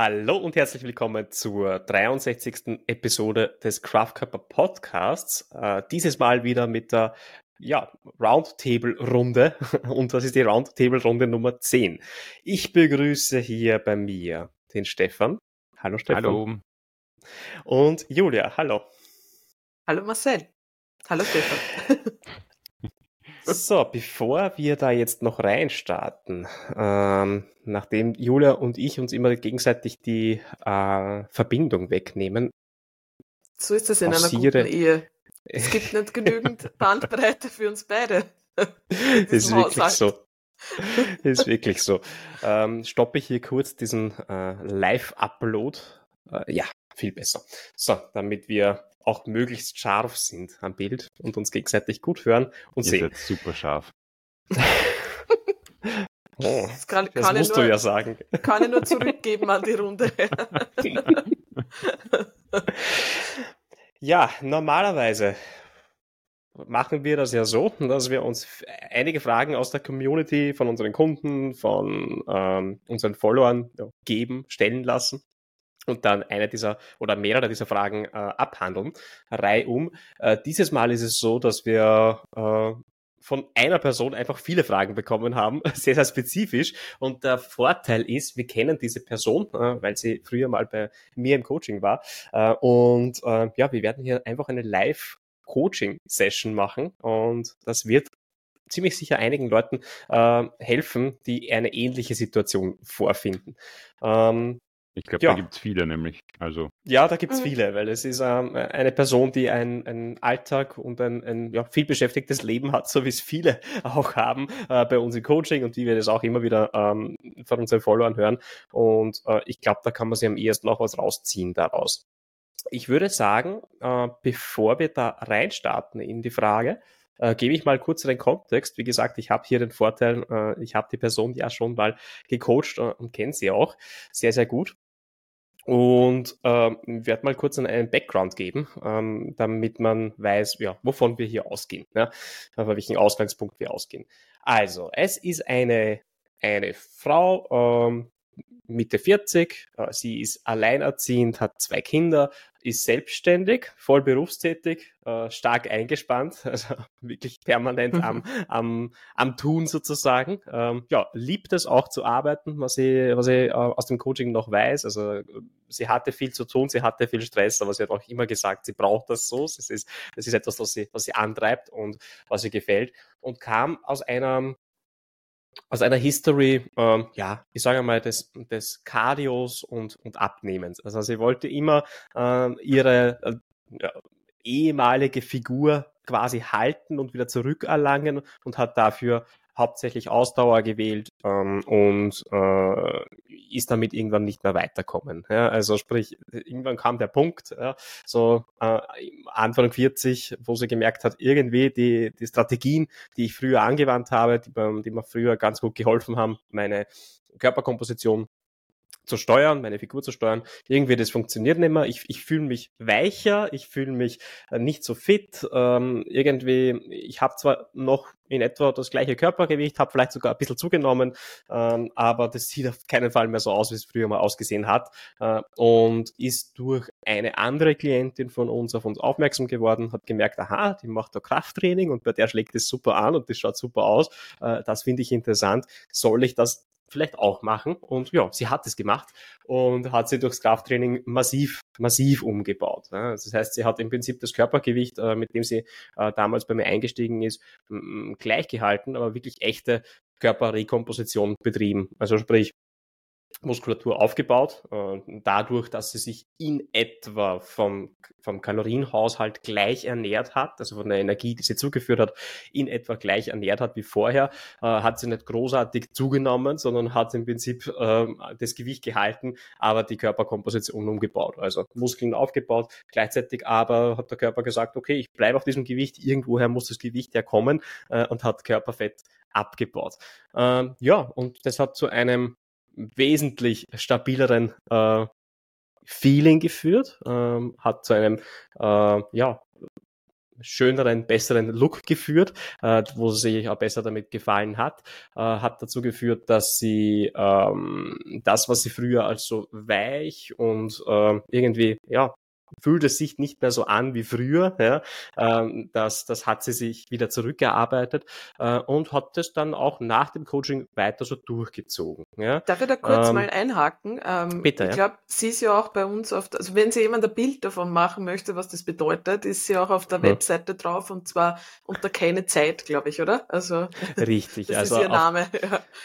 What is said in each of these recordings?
Hallo und herzlich willkommen zur 63. Episode des Craft Podcasts. Äh, dieses Mal wieder mit der ja, Roundtable-Runde und das ist die Roundtable-Runde Nummer 10. Ich begrüße hier bei mir den Stefan. Hallo Stefan. Hallo. Und Julia, hallo. Hallo Marcel. Hallo Stefan. So, bevor wir da jetzt noch reinstarten, ähm, nachdem Julia und ich uns immer gegenseitig die äh, Verbindung wegnehmen. So ist es in einer guten Ehe. Es gibt nicht genügend Bandbreite für uns beide. Das ist wirklich so. ist wirklich so. Ähm, stoppe ich hier kurz diesen äh, Live-Upload. Äh, ja, viel besser. So, damit wir auch möglichst scharf sind am Bild und uns gegenseitig gut hören und Ihr sehen. Seid super scharf. oh, Das, kann, das kann ich musst nur, du ja sagen. Kann ich nur zurückgeben an die Runde. Ja, normalerweise machen wir das ja so, dass wir uns einige Fragen aus der Community, von unseren Kunden, von ähm, unseren Followern ja, geben, stellen lassen und dann eine dieser oder mehrere dieser Fragen äh, abhandeln, reihum. Äh, dieses Mal ist es so, dass wir äh, von einer Person einfach viele Fragen bekommen haben, sehr, sehr spezifisch. Und der Vorteil ist, wir kennen diese Person, äh, weil sie früher mal bei mir im Coaching war. Äh, und äh, ja, wir werden hier einfach eine Live-Coaching-Session machen. Und das wird ziemlich sicher einigen Leuten äh, helfen, die eine ähnliche Situation vorfinden. Ähm, Ich glaube, Ja. da gibt es viele nämlich. Also, ja, da gibt's Mhm. viele, weil es ist ähm, eine Person, die ein, ein Alltag und ein, ein ja, viel beschäftigtes Leben hat, so wie es viele auch haben äh, bei uns im Coaching und die wir das auch immer wieder ähm, von unseren Followern hören. Und äh, ich glaube, da kann man sich am ehesten auch was rausziehen daraus. Ich würde sagen, äh, bevor wir da reinstarten in die Frage, äh, gebe ich mal kurz den Kontext. Wie gesagt, ich habe hier den Vorteil, äh, ich habe die Person ja schon mal gecoacht äh, und kenne sie auch sehr, sehr gut. Und ähm, werde mal kurz einen, Background geben, ähm, damit man weiß, ja, wovon wir hier ausgehen, ja, von welchen Ausgangspunkt wir ausgehen. Also, es ist eine, eine Frau, ähm, Mitte 40, äh, sie ist alleinerziehend, hat zwei Kinder, ist selbstständig, voll berufstätig, äh, stark eingespannt, also wirklich permanent am, am, am Tun sozusagen. Ähm, ja, liebt es auch zu arbeiten, was ich, was äh, aus dem Coaching noch weiß. Also äh, sie hatte viel zu tun, sie hatte viel Stress, aber sie hat auch immer gesagt, sie braucht das so. Das ist, das ist etwas, was sie, was sie antreibt und was ihr gefällt. Und kam aus einer aus einer History, ähm, ja, ich sage mal, des, des Cardios und, und Abnehmens. Also sie wollte immer ähm, ihre äh, ja, ehemalige Figur quasi halten und wieder zurückerlangen und hat dafür hauptsächlich Ausdauer gewählt ähm, und äh, ist damit irgendwann nicht mehr weiterkommen. Ja, also sprich, irgendwann kam der Punkt, ja, so äh, Anfang 40, wo sie gemerkt hat, irgendwie die, die Strategien, die ich früher angewandt habe, die, die mir früher ganz gut geholfen haben, meine Körperkomposition zu steuern, meine Figur zu steuern. Irgendwie das funktioniert nicht mehr. Ich, ich fühle mich weicher, ich fühle mich äh, nicht so fit. Ähm, irgendwie, ich habe zwar noch in etwa das gleiche Körpergewicht, habe vielleicht sogar ein bisschen zugenommen, ähm, aber das sieht auf keinen Fall mehr so aus, wie es früher mal ausgesehen hat. Äh, und ist durch eine andere Klientin von uns auf uns aufmerksam geworden, hat gemerkt, aha, die macht da Krafttraining und bei der schlägt es super an und das schaut super aus. Äh, das finde ich interessant. Soll ich das vielleicht auch machen. Und ja, sie hat es gemacht und hat sie durchs Krafttraining massiv, massiv umgebaut. Ja, Das heißt, sie hat im Prinzip das Körpergewicht, äh, mit dem sie äh, damals bei mir eingestiegen ist, m- m- gleich gehalten, aber wirklich echte Körperrekomposition betrieben. Also sprich, Muskulatur aufgebaut, äh, dadurch, dass sie sich in etwa vom, vom Kalorienhaushalt gleich ernährt hat, also von der Energie, die sie zugeführt hat, in etwa gleich ernährt hat wie vorher, äh, hat sie nicht großartig zugenommen, sondern hat im Prinzip ähm, das Gewicht gehalten, aber die Körperkomposition umgebaut. Also Muskeln aufgebaut, gleichzeitig aber hat der Körper gesagt, okay, ich bleibe auf diesem Gewicht, irgendwoher muss das Gewicht herkommen äh, und hat Körperfett abgebaut. Ähm, ja, und das hat zu einem wesentlich stabileren äh, Feeling geführt, ähm, hat zu einem äh, ja, schöneren, besseren Look geführt, äh, wo sie sich auch besser damit gefallen hat. Äh, hat dazu geführt, dass sie ähm, das, was sie früher als so weich und äh, irgendwie ja fühlt es sich nicht mehr so an wie früher. Ja. Ähm, das, das hat sie sich wieder zurückgearbeitet äh, und hat das dann auch nach dem Coaching weiter so durchgezogen. Ja. Darf ich da kurz ähm, mal einhaken? Ähm, bitte, ich glaube, sie ist ja auch bei uns auf, also wenn sie jemand ein Bild davon machen möchte, was das bedeutet, ist sie auch auf der hm. Webseite drauf und zwar unter keine Zeit, glaube ich, oder? Also richtig, das also ist ihr Name.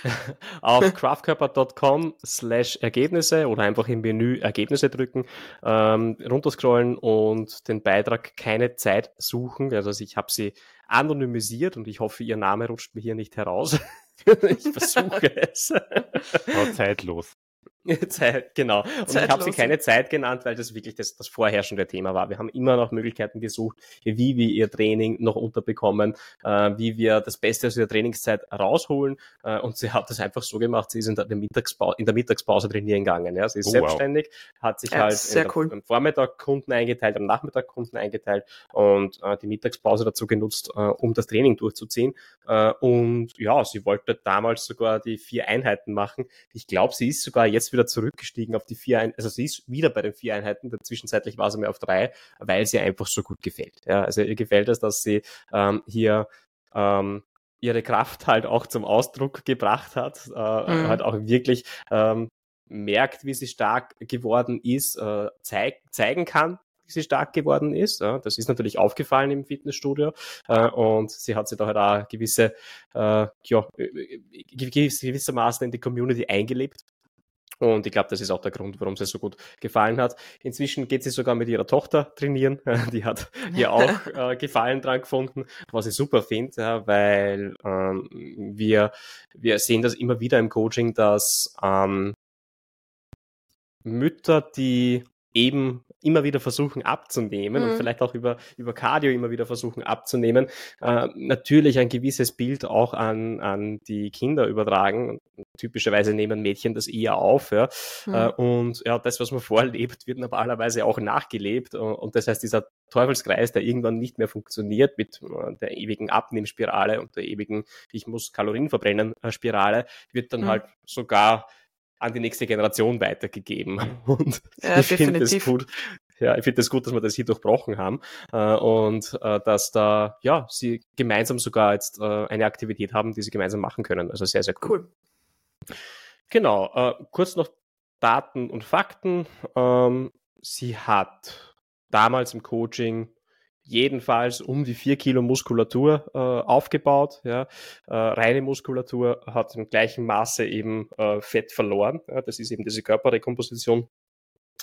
Auf, auf craftkörper.com slash Ergebnisse oder einfach im Menü Ergebnisse drücken, ähm, runter runterscrollen und den Beitrag keine Zeit suchen. Also ich habe sie anonymisiert und ich hoffe, ihr Name rutscht mir hier nicht heraus. ich versuche es. War zeitlos. Zeit, genau. Und Zeitlos. ich habe sie keine Zeit genannt, weil das wirklich das, das vorherrschende Thema war. Wir haben immer noch Möglichkeiten gesucht, wie wir ihr Training noch unterbekommen, äh, wie wir das Beste aus ihrer Trainingszeit rausholen. Äh, und sie hat das einfach so gemacht, sie ist in der, Mittagspause, in der Mittagspause trainieren gegangen. Ja. Sie ist oh, selbstständig, wow. hat sich ja, halt der, cool. am Vormittag Kunden eingeteilt, am Nachmittag Kunden eingeteilt und äh, die Mittagspause dazu genutzt, äh, um das Training durchzuziehen. Äh, und ja, sie wollte damals sogar die vier Einheiten machen. Ich glaube, sie ist sogar jetzt wieder zurückgestiegen auf die vier Einheiten. Also sie ist wieder bei den vier Einheiten. Zwischenzeitlich war sie mehr auf drei, weil sie einfach so gut gefällt. Ja, also ihr gefällt es, dass sie ähm, hier ähm, ihre Kraft halt auch zum Ausdruck gebracht hat, äh, mhm. halt auch wirklich ähm, merkt, wie sie stark geworden ist, äh, zeig, zeigen kann, wie sie stark geworden ist. Ja, das ist natürlich aufgefallen im Fitnessstudio äh, und sie hat sich da halt auch gewisse, äh, ja, äh, gewissermaßen in die Community eingelebt und ich glaube, das ist auch der Grund, warum sie so gut gefallen hat. Inzwischen geht sie sogar mit ihrer Tochter trainieren. Die hat ihr auch äh, Gefallen dran gefunden, was ich super finde, ja, weil ähm, wir, wir sehen das immer wieder im Coaching, dass ähm, Mütter, die eben immer wieder versuchen abzunehmen mhm. und vielleicht auch über, über Cardio immer wieder versuchen abzunehmen, äh, natürlich ein gewisses Bild auch an, an die Kinder übertragen. Typischerweise nehmen Mädchen das eher auf. Ja. Mhm. Äh, und ja, das, was man vorlebt, wird normalerweise auch nachgelebt. Und das heißt, dieser Teufelskreis, der irgendwann nicht mehr funktioniert mit äh, der ewigen Abnehmspirale und der ewigen Ich muss Kalorien verbrennen äh, Spirale, wird dann mhm. halt sogar an die nächste Generation weitergegeben. Und ja, ich finde es gut. Ja, ich finde es das gut, dass wir das hier durchbrochen haben äh, und äh, dass da ja sie gemeinsam sogar jetzt äh, eine Aktivität haben, die sie gemeinsam machen können. Also sehr sehr cool. cool. Genau. Äh, kurz noch Daten und Fakten. Ähm, sie hat damals im Coaching jedenfalls um die vier Kilo Muskulatur äh, aufgebaut. Ja. Äh, reine Muskulatur hat im gleichen Maße eben äh, Fett verloren. Ja. Das ist eben diese Körperrekomposition.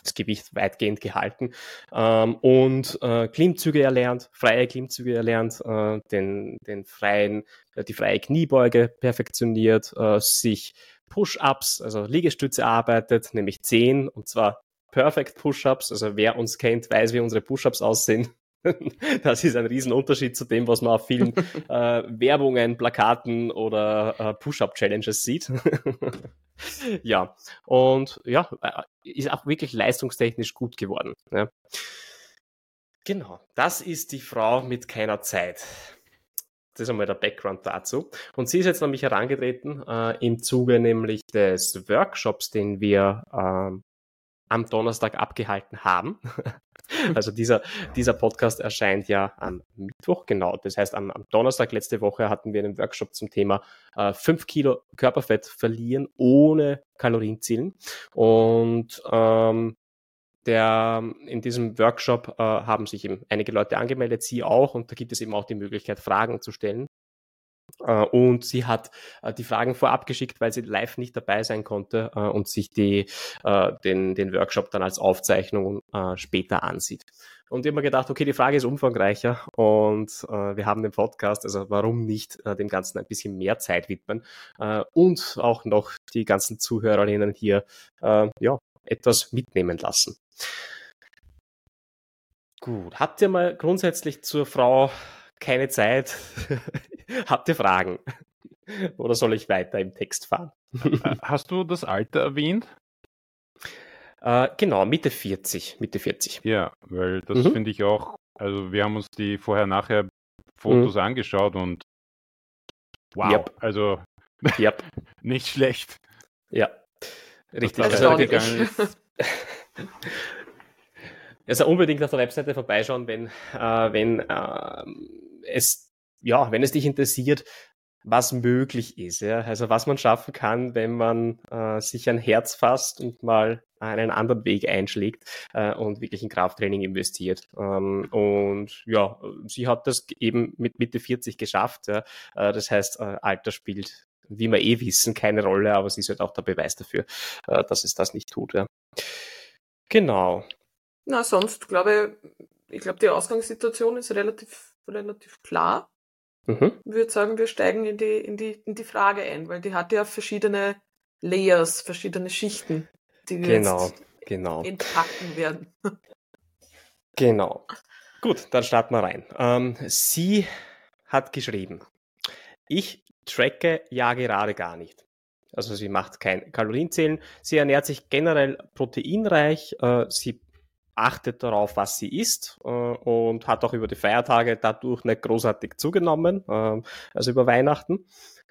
Das Gewicht weitgehend gehalten ähm, und äh, Klimmzüge erlernt, freie Klimmzüge erlernt, äh, den, den freien, äh, die freie Kniebeuge perfektioniert, äh, sich Push-ups, also Liegestütze arbeitet, nämlich zehn und zwar Perfect Push-ups. Also wer uns kennt, weiß, wie unsere Push-ups aussehen. Das ist ein Riesenunterschied zu dem, was man auf vielen äh, Werbungen, Plakaten oder äh, Push-Up-Challenges sieht. ja, und ja, äh, ist auch wirklich leistungstechnisch gut geworden. Ja. Genau, das ist die Frau mit keiner Zeit. Das ist einmal der Background dazu. Und sie ist jetzt nämlich herangetreten äh, im Zuge nämlich des Workshops, den wir äh, am Donnerstag abgehalten haben. Also dieser, dieser Podcast erscheint ja am Mittwoch, genau. Das heißt, am, am Donnerstag letzte Woche hatten wir einen Workshop zum Thema äh, 5 Kilo Körperfett verlieren ohne Kalorienzielen. Und ähm, der, in diesem Workshop äh, haben sich eben einige Leute angemeldet, sie auch, und da gibt es eben auch die Möglichkeit, Fragen zu stellen. Äh, und sie hat äh, die Fragen vorab geschickt, weil sie live nicht dabei sein konnte äh, und sich die, den, den Workshop dann als Aufzeichnung später ansieht. Und ich habe mir gedacht, okay, die Frage ist umfangreicher und wir haben den Podcast, also warum nicht dem Ganzen ein bisschen mehr Zeit widmen und auch noch die ganzen Zuhörerinnen hier ja, etwas mitnehmen lassen. Gut, habt ihr mal grundsätzlich zur Frau keine Zeit. Habt ihr Fragen? Oder soll ich weiter im Text fahren? Äh, hast du das Alter erwähnt? Äh, genau, Mitte 40. Mitte 40. Ja, weil das mhm. finde ich auch Also wir haben uns die vorher-nachher Fotos mhm. angeschaut und wow, yep. also yep. nicht schlecht. Ja, richtig. Also, also unbedingt auf der Webseite vorbeischauen, wenn, äh, wenn äh, es ja, wenn es dich interessiert, was möglich ist, ja, also was man schaffen kann, wenn man äh, sich ein Herz fasst und mal einen anderen Weg einschlägt äh, und wirklich in Krafttraining investiert. Ähm, und ja, sie hat das eben mit Mitte 40 geschafft. Ja. Äh, das heißt, äh, Alter spielt, wie wir eh wissen, keine Rolle, aber sie ist halt auch der Beweis dafür, äh, dass es das nicht tut. Ja. Genau. Na, sonst glaube ich, ich glaube, die Ausgangssituation ist relativ, relativ klar. Mhm. Ich würde sagen, wir steigen in die, in, die, in die Frage ein, weil die hat ja verschiedene Layers, verschiedene Schichten, die wir genau, jetzt genau. entpacken werden. Genau. Gut, dann starten wir rein. Ähm, sie hat geschrieben, ich tracke ja gerade gar nicht. Also sie macht kein Kalorienzählen. Sie ernährt sich generell proteinreich. Äh, sie achtet darauf, was sie isst äh, und hat auch über die Feiertage dadurch nicht großartig zugenommen, äh, also über Weihnachten.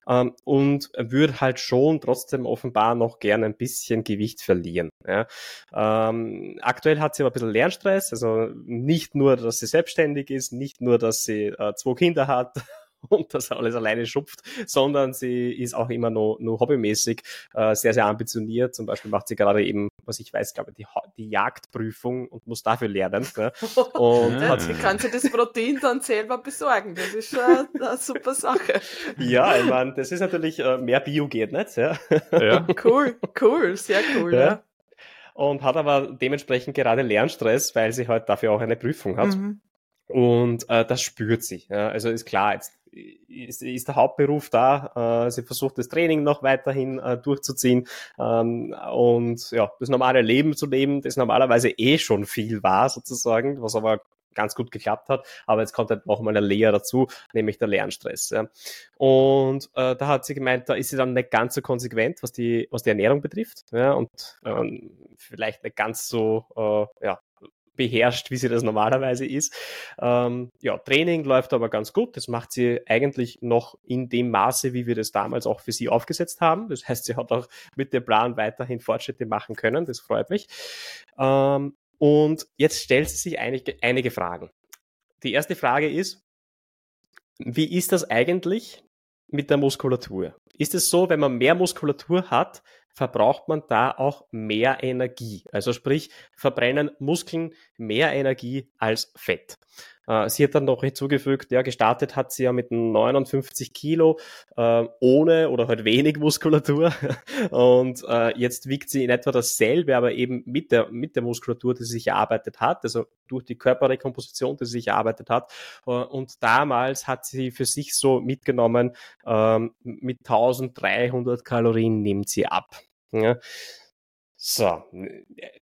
Ähm, und würde halt schon trotzdem offenbar noch gerne ein bisschen Gewicht verlieren. Ja. Ähm, aktuell hat sie aber ein bisschen Lernstress, also nicht nur, dass sie selbstständig ist, nicht nur, dass sie äh, zwei Kinder hat und das alles alleine schupft, sondern sie ist auch immer nur, nur hobbymäßig äh, sehr, sehr ambitioniert. Zum Beispiel macht sie gerade eben, was ich weiß, glaube ich, die, die Jagdprüfung und muss dafür lernen. Ne? Und ja. hat, kann sie das Protein dann selber besorgen. Das ist schon eine super Sache. Ja, ich meine, das ist natürlich äh, mehr Bio geht nicht. Ja. ja. Cool, cool, sehr cool. Ja. ja. Und hat aber dementsprechend gerade Lernstress, weil sie halt dafür auch eine Prüfung hat. Mhm. Und äh, das spürt sie. Ja. Also ist klar, jetzt ist, ist der Hauptberuf da. Äh, sie versucht das Training noch weiterhin äh, durchzuziehen ähm, und ja, das normale Leben zu leben, das normalerweise eh schon viel war sozusagen, was aber ganz gut geklappt hat. Aber jetzt kommt halt noch mal eine Lehre dazu, nämlich der Lernstress. Ja. Und äh, da hat sie gemeint, da ist sie dann nicht ganz so konsequent, was die, was die Ernährung betrifft. Ja, und ähm, vielleicht nicht ganz so äh, ja, beherrscht, wie sie das normalerweise ist. Ähm, ja, Training läuft aber ganz gut. Das macht sie eigentlich noch in dem Maße, wie wir das damals auch für sie aufgesetzt haben. Das heißt, sie hat auch mit dem Plan weiterhin Fortschritte machen können. Das freut mich. Ähm, und jetzt stellt sie sich einige, einige Fragen. Die erste Frage ist, wie ist das eigentlich mit der Muskulatur? Ist es so, wenn man mehr Muskulatur hat, verbraucht man da auch mehr Energie. Also sprich, verbrennen Muskeln mehr Energie als Fett. Äh, sie hat dann noch hinzugefügt, ja, gestartet hat sie ja mit 59 Kilo äh, ohne oder halt wenig Muskulatur und äh, jetzt wiegt sie in etwa dasselbe, aber eben mit der, mit der Muskulatur, die sie sich erarbeitet hat, also durch die Körperrekomposition, die sie sich erarbeitet hat. Äh, und damals hat sie für sich so mitgenommen, ähm, mit 1300 Kalorien nimmt sie ab. Ja. So,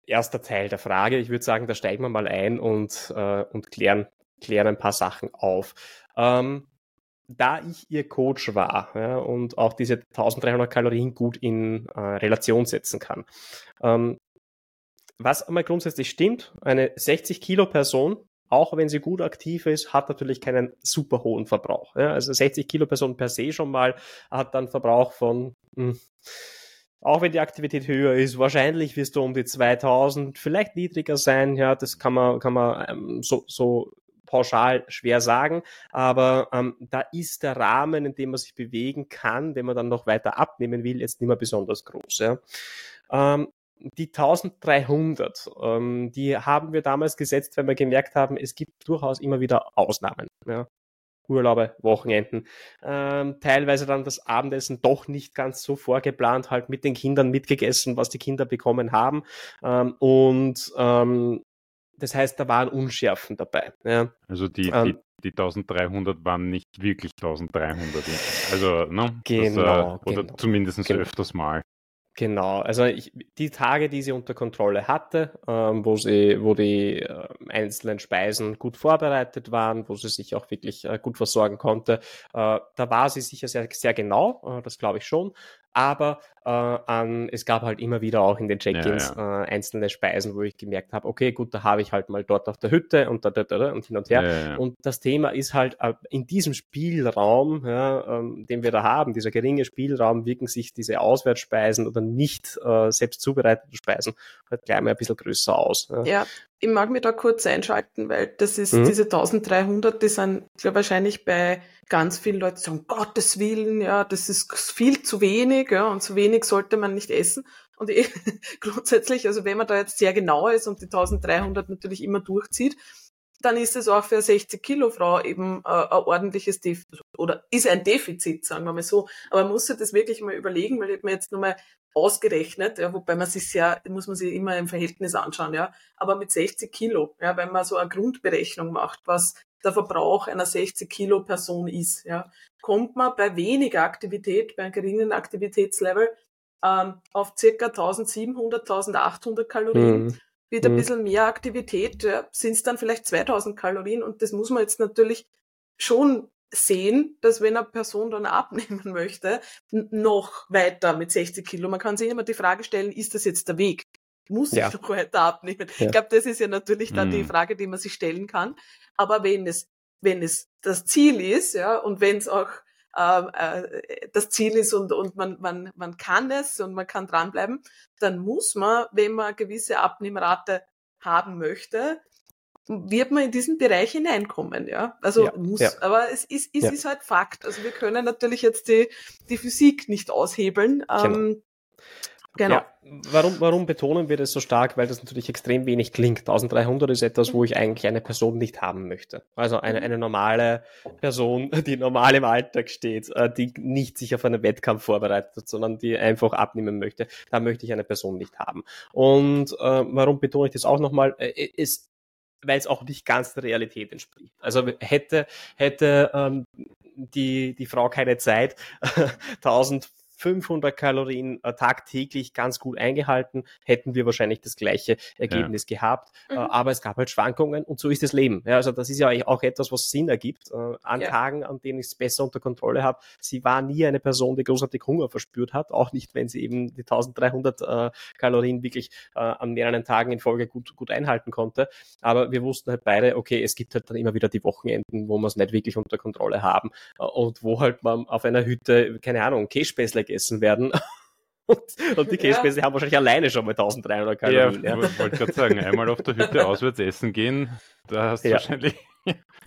erster Teil der Frage. Ich würde sagen, da steigen wir mal ein und, äh, und klären, klären ein paar Sachen auf. Ähm, da ich ihr Coach war ja, und auch diese 1300 Kalorien gut in äh, Relation setzen kann. Ähm, was einmal grundsätzlich stimmt, eine 60 Kilo Person, auch wenn sie gut aktiv ist, hat natürlich keinen super hohen Verbrauch. Ja. Also 60 Kilo Person per se schon mal hat dann Verbrauch von mh, hm, auch wenn die Aktivität höher ist, wahrscheinlich wirst du um die 2000, vielleicht niedriger sein, ja, das kann man, kann man ähm, so, so pauschal schwer sagen, aber ähm, da ist der Rahmen, in dem man sich bewegen kann, wenn man dann noch weiter abnehmen will, jetzt nicht mehr besonders groß. Ja. Ähm, die 1300, ähm, die haben wir damals gesetzt, weil wir gemerkt haben, es gibt durchaus immer wieder Ausnahmen. Ja. Urlaube, Wochenenden, ähm, teilweise dann das Abendessen doch nicht ganz so vorgeplant, halt mit den Kindern mitgegessen, was die Kinder bekommen haben. Ähm, und ähm, das heißt, da waren Unschärfen dabei. Ja. Also die, ähm, die, die 1300 waren nicht wirklich 1300. Also, ne? Genau. Das, äh, oder genau, zumindest genau. öfters mal. Genau, also ich, die Tage, die sie unter Kontrolle hatte, ähm, wo sie, wo die äh, einzelnen Speisen gut vorbereitet waren, wo sie sich auch wirklich äh, gut versorgen konnte, äh, da war sie sicher sehr, sehr genau, äh, das glaube ich schon. Aber äh, an, es gab halt immer wieder auch in den Check-ins ja, ja. äh, einzelne Speisen, wo ich gemerkt habe, okay, gut, da habe ich halt mal dort auf der Hütte und da, da, da, und hin und her. Ja, und das Thema ist halt äh, in diesem Spielraum, ja, ähm, den wir da haben, dieser geringe Spielraum, wirken sich diese Auswärtsspeisen oder nicht äh, selbst zubereiteten Speisen halt gleich mal ein bisschen größer aus. Ja, ich mag mich da kurz einschalten, weil das ist mhm. diese 1300, die sind glaube wahrscheinlich bei ganz vielen Leuten sagen, Gottes Willen, ja, das ist viel zu wenig, ja, und zu wenig sollte man nicht essen. Und eh, grundsätzlich, also wenn man da jetzt sehr genau ist und die 1300 natürlich immer durchzieht, dann ist es auch für eine 60 Kilo Frau eben äh, ein ordentliches Defizit oder ist ein Defizit, sagen wir mal so. Aber man muss sich das wirklich mal überlegen, weil ich mir jetzt nochmal ausgerechnet, ja, wobei man sich ja, muss man sich immer im Verhältnis anschauen, ja. Aber mit 60 Kilo, ja, wenn man so eine Grundberechnung macht, was der Verbrauch einer 60 Kilo Person ist, ja, kommt man bei weniger Aktivität, bei einem geringen Aktivitätslevel ähm, auf circa 1700, 1800 Kalorien. Mhm. Ein mhm. bisschen mehr Aktivität ja, sind es dann vielleicht 2000 Kalorien und das muss man jetzt natürlich schon sehen, dass wenn eine Person dann abnehmen möchte, noch weiter mit 60 Kilo, man kann sich immer die Frage stellen, ist das jetzt der Weg? Muss ja. ich noch weiter abnehmen? Ja. Ich glaube, das ist ja natürlich dann mhm. die Frage, die man sich stellen kann. Aber wenn es, wenn es das Ziel ist, ja, und wenn es auch äh, das Ziel ist und, und man, man, man kann es und man kann dranbleiben, dann muss man, wenn man eine gewisse Abnehmrate haben möchte, wird man in diesen Bereich hineinkommen, ja. Also ja, muss, ja. aber es ist, es ja. ist halt Fakt. Also wir können natürlich jetzt die, die Physik nicht aushebeln. Genau. Ähm, Genau. Ja, warum, warum betonen wir das so stark? Weil das natürlich extrem wenig klingt. 1300 ist etwas, wo ich eigentlich eine Person nicht haben möchte. Also eine, eine normale Person, die normal im Alltag steht, äh, die nicht sich auf einen Wettkampf vorbereitet, sondern die einfach abnehmen möchte. Da möchte ich eine Person nicht haben. Und äh, warum betone ich das auch nochmal? Äh, es, weil es auch nicht ganz der Realität entspricht. Also hätte, hätte ähm, die, die Frau keine Zeit, 1000 500 Kalorien äh, tagtäglich ganz gut eingehalten, hätten wir wahrscheinlich das gleiche Ergebnis ja. gehabt. Äh, mhm. Aber es gab halt Schwankungen und so ist das Leben. Ja, also das ist ja auch etwas, was Sinn ergibt. Äh, an ja. Tagen, an denen ich es besser unter Kontrolle habe. Sie war nie eine Person, die großartig Hunger verspürt hat, auch nicht, wenn sie eben die 1300 äh, Kalorien wirklich äh, an mehreren Tagen in Folge gut, gut einhalten konnte. Aber wir wussten halt beide, okay, es gibt halt dann immer wieder die Wochenenden, wo wir es nicht wirklich unter Kontrolle haben und wo halt man auf einer Hütte, keine Ahnung, Käsespäßle gegessen werden. Und, und die Käsespäßle ja. haben wahrscheinlich alleine schon mal 1300 Kalorien. Ja, ja. wollte gerade sagen, einmal auf der Hütte auswärts essen gehen, da hast du ja. wahrscheinlich.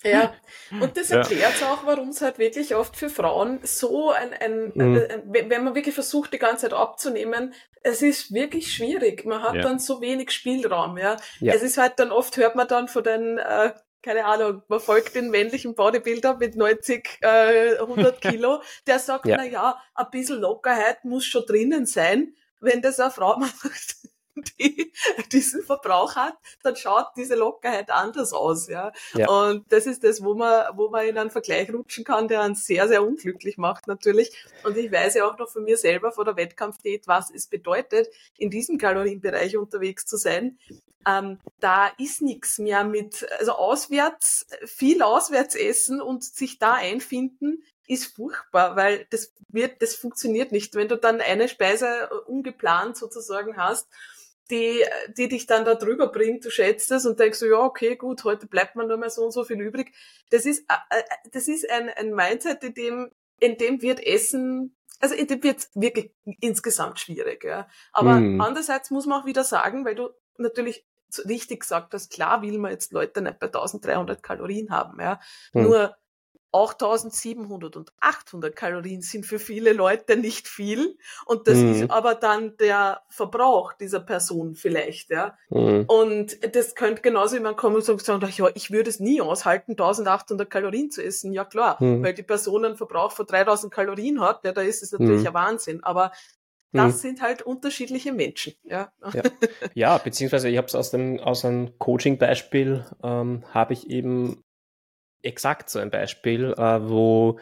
Ja, und das erklärt ja. auch, warum es halt wirklich oft für Frauen so ein, ein, mhm. ein, wenn man wirklich versucht, die ganze Zeit abzunehmen, es ist wirklich schwierig. Man hat ja. dann so wenig Spielraum, ja. ja. Es ist halt dann oft, hört man dann von den äh, keine Ahnung, man folgt den männlichen Bodybuilder mit 90, äh, 100 Kilo, der sagt, ja. na ja, ein bisschen Lockerheit muss schon drinnen sein. Wenn das eine Frau macht, die diesen Verbrauch hat, dann schaut diese Lockerheit anders aus, ja. ja. Und das ist das, wo man, wo man in einen Vergleich rutschen kann, der einen sehr, sehr unglücklich macht, natürlich. Und ich weiß ja auch noch von mir selber vor der Wettkampfdiät, was es bedeutet, in diesem Kalorienbereich unterwegs zu sein ähm, da ist nichts mehr mit, also auswärts, viel auswärts essen und sich da einfinden, ist furchtbar, weil das wird, das funktioniert nicht. Wenn du dann eine Speise ungeplant sozusagen hast, die, die dich dann da drüber bringt, du schätzt es und denkst so, ja, okay, gut, heute bleibt man nur mehr so und so viel übrig. Das ist, äh, äh das ist ein, ein Mindset, in dem, in dem wird Essen also in dem wird wirklich insgesamt schwierig, ja. Aber mm. andererseits muss man auch wieder sagen, weil du natürlich richtig gesagt hast, klar will man jetzt Leute nicht bei 1300 Kalorien haben, ja. Hm. Nur auch 1700 und 800 Kalorien sind für viele Leute nicht viel. Und das mhm. ist aber dann der Verbrauch dieser Person vielleicht, ja. Mhm. Und das könnte genauso jemand kommen und sagen, ja, ich würde es nie aushalten, 1800 Kalorien zu essen. Ja, klar, mhm. weil die Person einen Verbrauch von 3000 Kalorien hat, ja, da ist es natürlich mhm. ein Wahnsinn. Aber das hm. sind halt unterschiedliche Menschen. Ja, ja. ja beziehungsweise ich habe es aus, dem, aus einem Coaching-Beispiel, ähm, habe ich eben exakt so ein Beispiel, äh, wo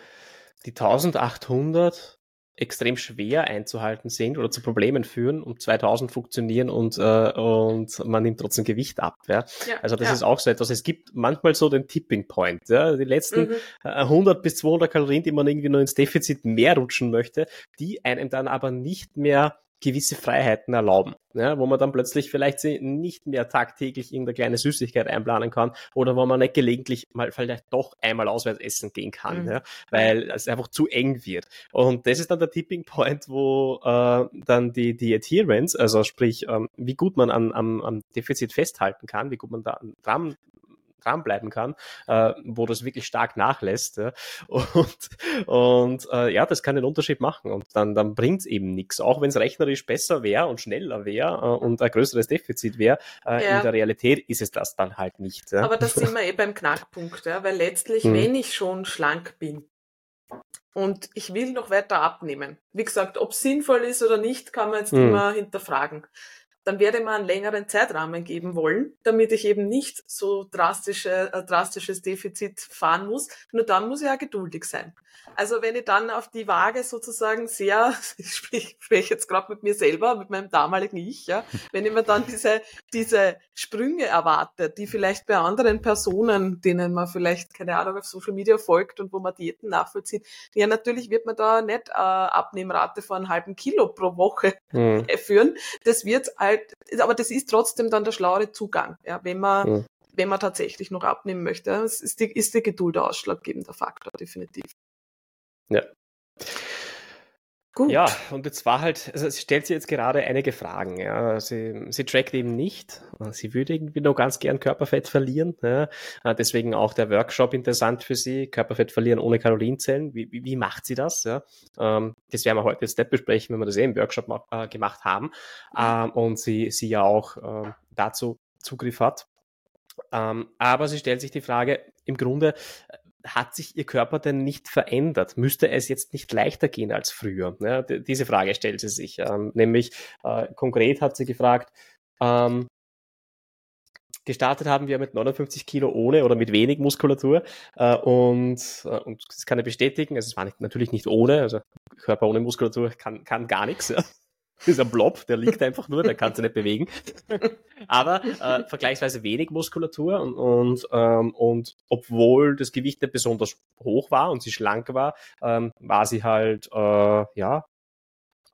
die 1800 extrem schwer einzuhalten sind oder zu Problemen führen und 2000 funktionieren und, äh, und man nimmt trotzdem Gewicht ab. Ja? ja also das ja. ist auch so etwas. Es gibt manchmal so den Tipping Point. Ja? Die letzten mhm. 100 bis 200 Kalorien, die man irgendwie nur ins Defizit mehr rutschen möchte, die einem dann aber nicht mehr gewisse Freiheiten erlauben, ja, wo man dann plötzlich vielleicht nicht mehr tagtäglich irgendeine kleine Süßigkeit einplanen kann oder wo man nicht gelegentlich mal vielleicht doch einmal auswärts essen gehen kann, mhm. ja, weil es einfach zu eng wird. Und das ist dann der Tipping Point, wo äh, dann die, die Adherence, also sprich, ähm, wie gut man an, am, am Defizit festhalten kann, wie gut man da dran dranbleiben kann, äh, wo das wirklich stark nachlässt. Ja. Und, und äh, ja, das kann den Unterschied machen. Und dann, dann bringt es eben nichts. Auch wenn es rechnerisch besser wäre und schneller wäre äh, und ein größeres Defizit wäre, äh, ja. in der Realität ist es das dann halt nicht. Ja. Aber das sind wir eh beim Knackpunkt, ja, weil letztlich, hm. wenn ich schon schlank bin, und ich will noch weiter abnehmen. Wie gesagt, ob es sinnvoll ist oder nicht, kann man jetzt hm. immer hinterfragen dann werde man einen längeren Zeitrahmen geben wollen, damit ich eben nicht so drastische, äh, drastisches Defizit fahren muss. Nur dann muss ich ja geduldig sein. Also wenn ich dann auf die Waage sozusagen sehr, ich spreche sprech jetzt gerade mit mir selber, mit meinem damaligen Ich, ja, wenn ich mir dann diese, diese Sprünge erwarte, die vielleicht bei anderen Personen, denen man vielleicht, keine Ahnung, auf Social Media folgt und wo man Diäten nachvollzieht, ja, natürlich wird man da nicht äh, Abnehmrate von einem halben Kilo pro Woche mhm. führen. Das wird halt, aber das ist trotzdem dann der schlauere Zugang, ja, wenn man, mhm. wenn man tatsächlich noch abnehmen möchte. Das ist die, ist die Geduld der ausschlaggebende Faktor, definitiv. Ja. Gut. Ja, und jetzt war halt, also sie stellt sich jetzt gerade einige Fragen. Ja. Sie, sie trackt eben nicht. Sie würde irgendwie noch ganz gern Körperfett verlieren. Ja. Deswegen auch der Workshop interessant für sie. Körperfett verlieren ohne Kalorienzellen. Wie, wie, wie macht sie das? Ja. Ähm, das werden wir heute jetzt nicht besprechen, wenn wir das eh im Workshop äh, gemacht haben. Ähm, und sie, sie ja auch äh, dazu Zugriff hat. Ähm, aber sie stellt sich die Frage, im Grunde, hat sich ihr Körper denn nicht verändert? Müsste es jetzt nicht leichter gehen als früher? Ja, diese Frage stellt sie sich. Ähm, nämlich äh, konkret hat sie gefragt, ähm, gestartet haben wir mit 59 Kilo ohne oder mit wenig Muskulatur äh, und, äh, und das kann er bestätigen. Also es war nicht, natürlich nicht ohne, also Körper ohne Muskulatur kann, kann gar nichts. Ja. Das ist ein Blob, der liegt einfach nur, der kann sich nicht bewegen. Aber äh, vergleichsweise wenig Muskulatur und, und, ähm, und obwohl das Gewicht nicht besonders hoch war und sie schlank war, ähm, war sie halt, äh, ja,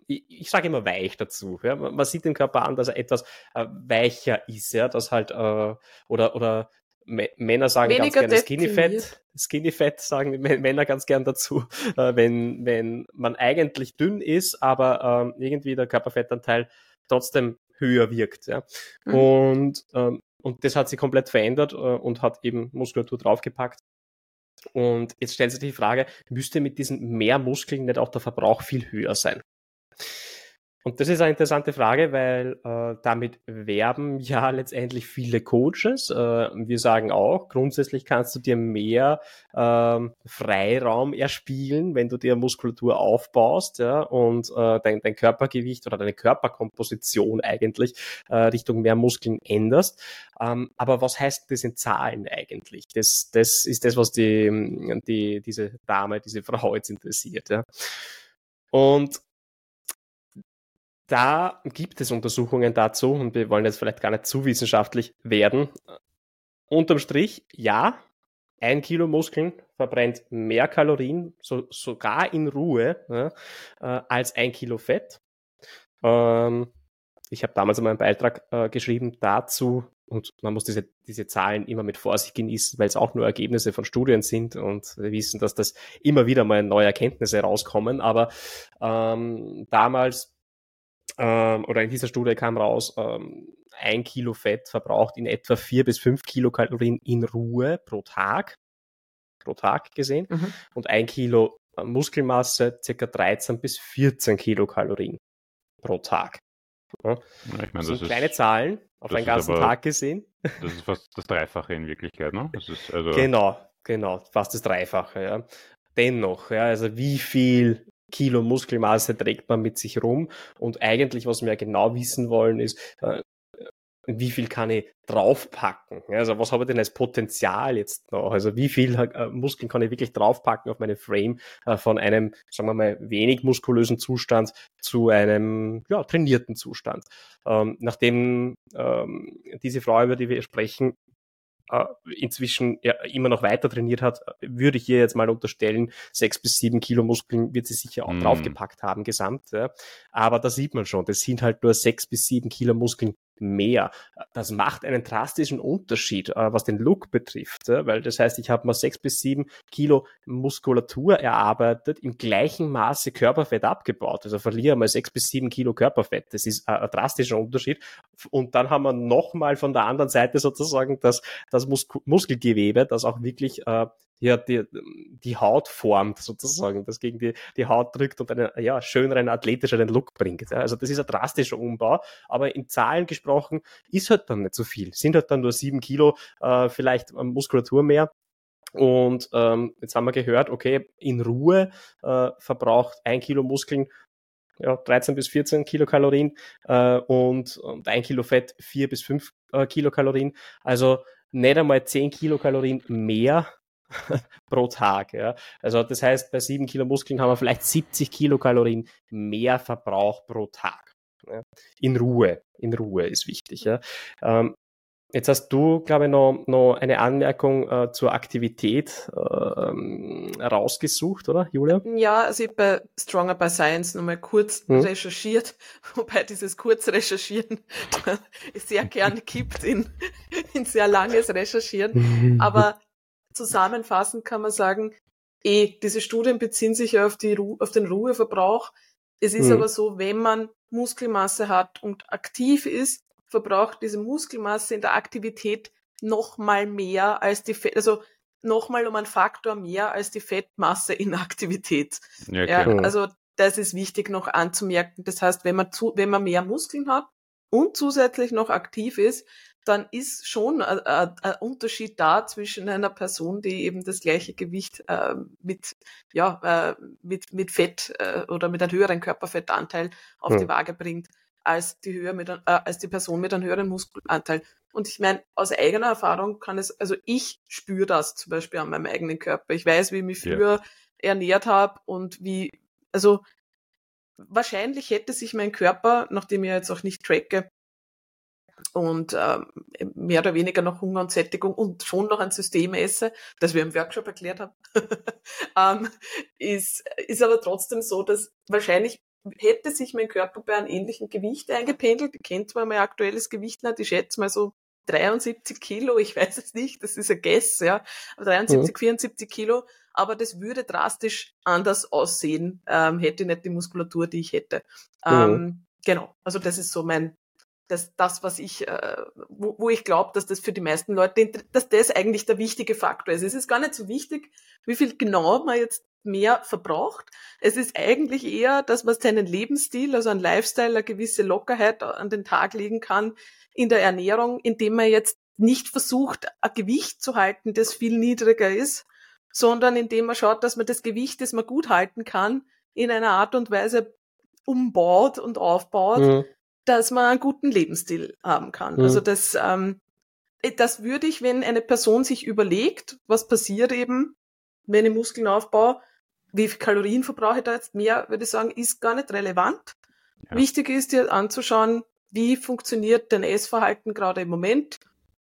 ich, ich sage immer weich dazu. Ja. Man, man, sieht den Körper an, dass er etwas äh, weicher ist, ja, das halt, äh, oder, oder Männer sagen Weniger ganz gerne Skinny Fat. Skinny Fat sagen Männer ganz gern dazu, äh, wenn, wenn man eigentlich dünn ist, aber ähm, irgendwie der Körperfettanteil trotzdem höher wirkt. Ja. Mhm. Und, ähm, und das hat sich komplett verändert äh, und hat eben Muskulatur draufgepackt. Und jetzt stellt sich die Frage, müsste mit diesen mehr Muskeln nicht auch der Verbrauch viel höher sein? Und das ist eine interessante Frage, weil äh, damit werben ja letztendlich viele Coaches. Äh, wir sagen auch, grundsätzlich kannst du dir mehr äh, Freiraum erspielen, wenn du dir Muskulatur aufbaust ja, und äh, dein, dein Körpergewicht oder deine Körperkomposition eigentlich äh, Richtung mehr Muskeln änderst. Ähm, aber was heißt das in Zahlen eigentlich? Das, das ist das, was die, die, diese Dame, diese Frau jetzt interessiert. Ja. Und da gibt es Untersuchungen dazu und wir wollen jetzt vielleicht gar nicht zu wissenschaftlich werden. Unterm Strich, ja, ein Kilo Muskeln verbrennt mehr Kalorien, so, sogar in Ruhe, äh, als ein Kilo Fett. Ähm, ich habe damals einmal einen Beitrag äh, geschrieben dazu und man muss diese, diese Zahlen immer mit Vorsicht genießen, weil es auch nur Ergebnisse von Studien sind und wir wissen, dass das immer wieder mal neue Erkenntnisse rauskommen. Aber ähm, damals ähm, oder in dieser Studie kam raus, ähm, ein Kilo Fett verbraucht in etwa vier bis fünf Kilokalorien in Ruhe pro Tag, pro Tag gesehen, mhm. und ein Kilo äh, Muskelmasse circa 13 bis 14 Kilokalorien pro Tag. Ja. ich meine, das, das sind kleine Zahlen auf einen ganzen aber, Tag gesehen. Das ist fast das Dreifache in Wirklichkeit, ne? Also genau, genau, fast das Dreifache, ja. Dennoch, ja, also wie viel Kilo Muskelmasse trägt man mit sich rum. Und eigentlich, was wir genau wissen wollen, ist, äh, wie viel kann ich draufpacken? Also was habe ich denn als Potenzial jetzt noch? Also wie viel äh, Muskeln kann ich wirklich draufpacken auf meine Frame äh, von einem, sagen wir mal, wenig muskulösen Zustand zu einem ja, trainierten Zustand? Ähm, nachdem ähm, diese Frau, über die wir sprechen, inzwischen ja, immer noch weiter trainiert hat, würde ich ihr jetzt mal unterstellen, sechs bis sieben Kilo Muskeln wird sie sicher auch mm. draufgepackt haben gesamt. Ja. Aber da sieht man schon, das sind halt nur sechs bis sieben Kilo Muskeln mehr. Das macht einen drastischen Unterschied, äh, was den Look betrifft, weil das heißt, ich habe mal sechs bis sieben Kilo Muskulatur erarbeitet, im gleichen Maße Körperfett abgebaut. Also verliere mal sechs bis sieben Kilo Körperfett. Das ist ein drastischer Unterschied. Und dann haben wir nochmal von der anderen Seite sozusagen das, das Mus Muskelgewebe, das auch wirklich äh, ja, die, die Haut formt sozusagen, das gegen die, die Haut drückt und einen ja, schöneren, athletischeren Look bringt. Ja. Also das ist ein drastischer Umbau, aber in Zahlen gesprochen ist halt dann nicht so viel. Sind halt dann nur sieben Kilo äh, vielleicht Muskulatur mehr. Und ähm, jetzt haben wir gehört, okay, in Ruhe äh, verbraucht ein Kilo Muskeln ja, 13 bis 14 Kilokalorien äh, und, und ein Kilo Fett 4 bis 5 äh, Kilokalorien. Also nicht einmal 10 Kilokalorien mehr pro Tag. Ja. Also das heißt, bei sieben Kilo Muskeln haben wir vielleicht 70 Kilokalorien mehr Verbrauch pro Tag. Ja. In Ruhe, in Ruhe ist wichtig. Ja. Ähm, Jetzt hast du, glaube ich, noch, noch eine Anmerkung äh, zur Aktivität äh, rausgesucht, oder, Julia? Ja, also ich habe bei Stronger by Science nochmal kurz hm. recherchiert, wobei dieses kurz Recherchieren sehr gerne kippt in, in sehr langes Recherchieren. Aber zusammenfassend kann man sagen, eh, diese Studien beziehen sich ja auf, die Ru auf den Ruheverbrauch. Es ist mhm. aber so, wenn man Muskelmasse hat und aktiv ist, verbraucht diese Muskelmasse in der Aktivität noch mal mehr als die Fett, also noch mal um einen Faktor mehr als die Fettmasse in Aktivität. Ja, ja, also das ist wichtig noch anzumerken. Das heißt, wenn man zu, wenn man mehr Muskeln hat und zusätzlich noch aktiv ist, dann ist schon ein, ein, Unterschied da zwischen einer Person, die eben das gleiche Gewicht äh, mit, ja, äh, mit, mit Fett äh, oder mit einem höheren Körperfettanteil auf ja. die Waage bringt, als die, Höhe mit, äh, als die Person mit einem höheren Muskelanteil. Und ich meine, aus eigener Erfahrung kann es, also ich spüre das zum Beispiel an meinem eigenen Körper. Ich weiß, wie ich mich früher ja. ernährt habe und wie, also wahrscheinlich hätte sich mein Körper, nachdem ich jetzt auch nicht tracke, und ähm, mehr oder weniger noch Hunger und Sättigung und schon noch ein System esse, das wir im Workshop erklärt haben, ähm, ist, ist aber trotzdem so, dass wahrscheinlich hätte sich mein Körper bei einem ähnlichen Gewicht eingependelt. Ich kennt zwar mein aktuelles Gewicht nicht, ich schätze mal so 73 Kilo, ich weiß es nicht, das ist ein Guess, ja, 73, mhm. 74 Kilo, aber das würde drastisch anders aussehen, ähm, hätte ich nicht die Muskulatur, die ich hätte. Mhm. Ähm, genau, also das ist so mein, das, das was ich, äh, wo, wo ich glaube, dass das für die meisten Leute, dass das eigentlich der wichtige Faktor ist. Es ist gar nicht so wichtig, wie viel genau man jetzt mehr verbraucht. Es ist eigentlich eher, dass man seinen Lebensstil, also ein Lifestyle, eine gewisse Lockerheit an den Tag legen kann in der Ernährung, indem man jetzt nicht versucht, ein Gewicht zu halten, das viel niedriger ist, sondern indem man schaut, dass man das Gewicht, das man gut halten kann, in einer Art und Weise umbaut und aufbaut, mhm dass man einen guten Lebensstil haben kann. Mhm. Also das, ähm, das würde ich, wenn eine Person sich überlegt, was passiert eben, wenn ich Muskeln aufbaue, wie viel Kalorien verbrauche ich da jetzt mehr, würde ich sagen, ist gar nicht relevant. Ja. Wichtig ist dir anzuschauen, wie funktioniert dein Essverhalten gerade im Moment.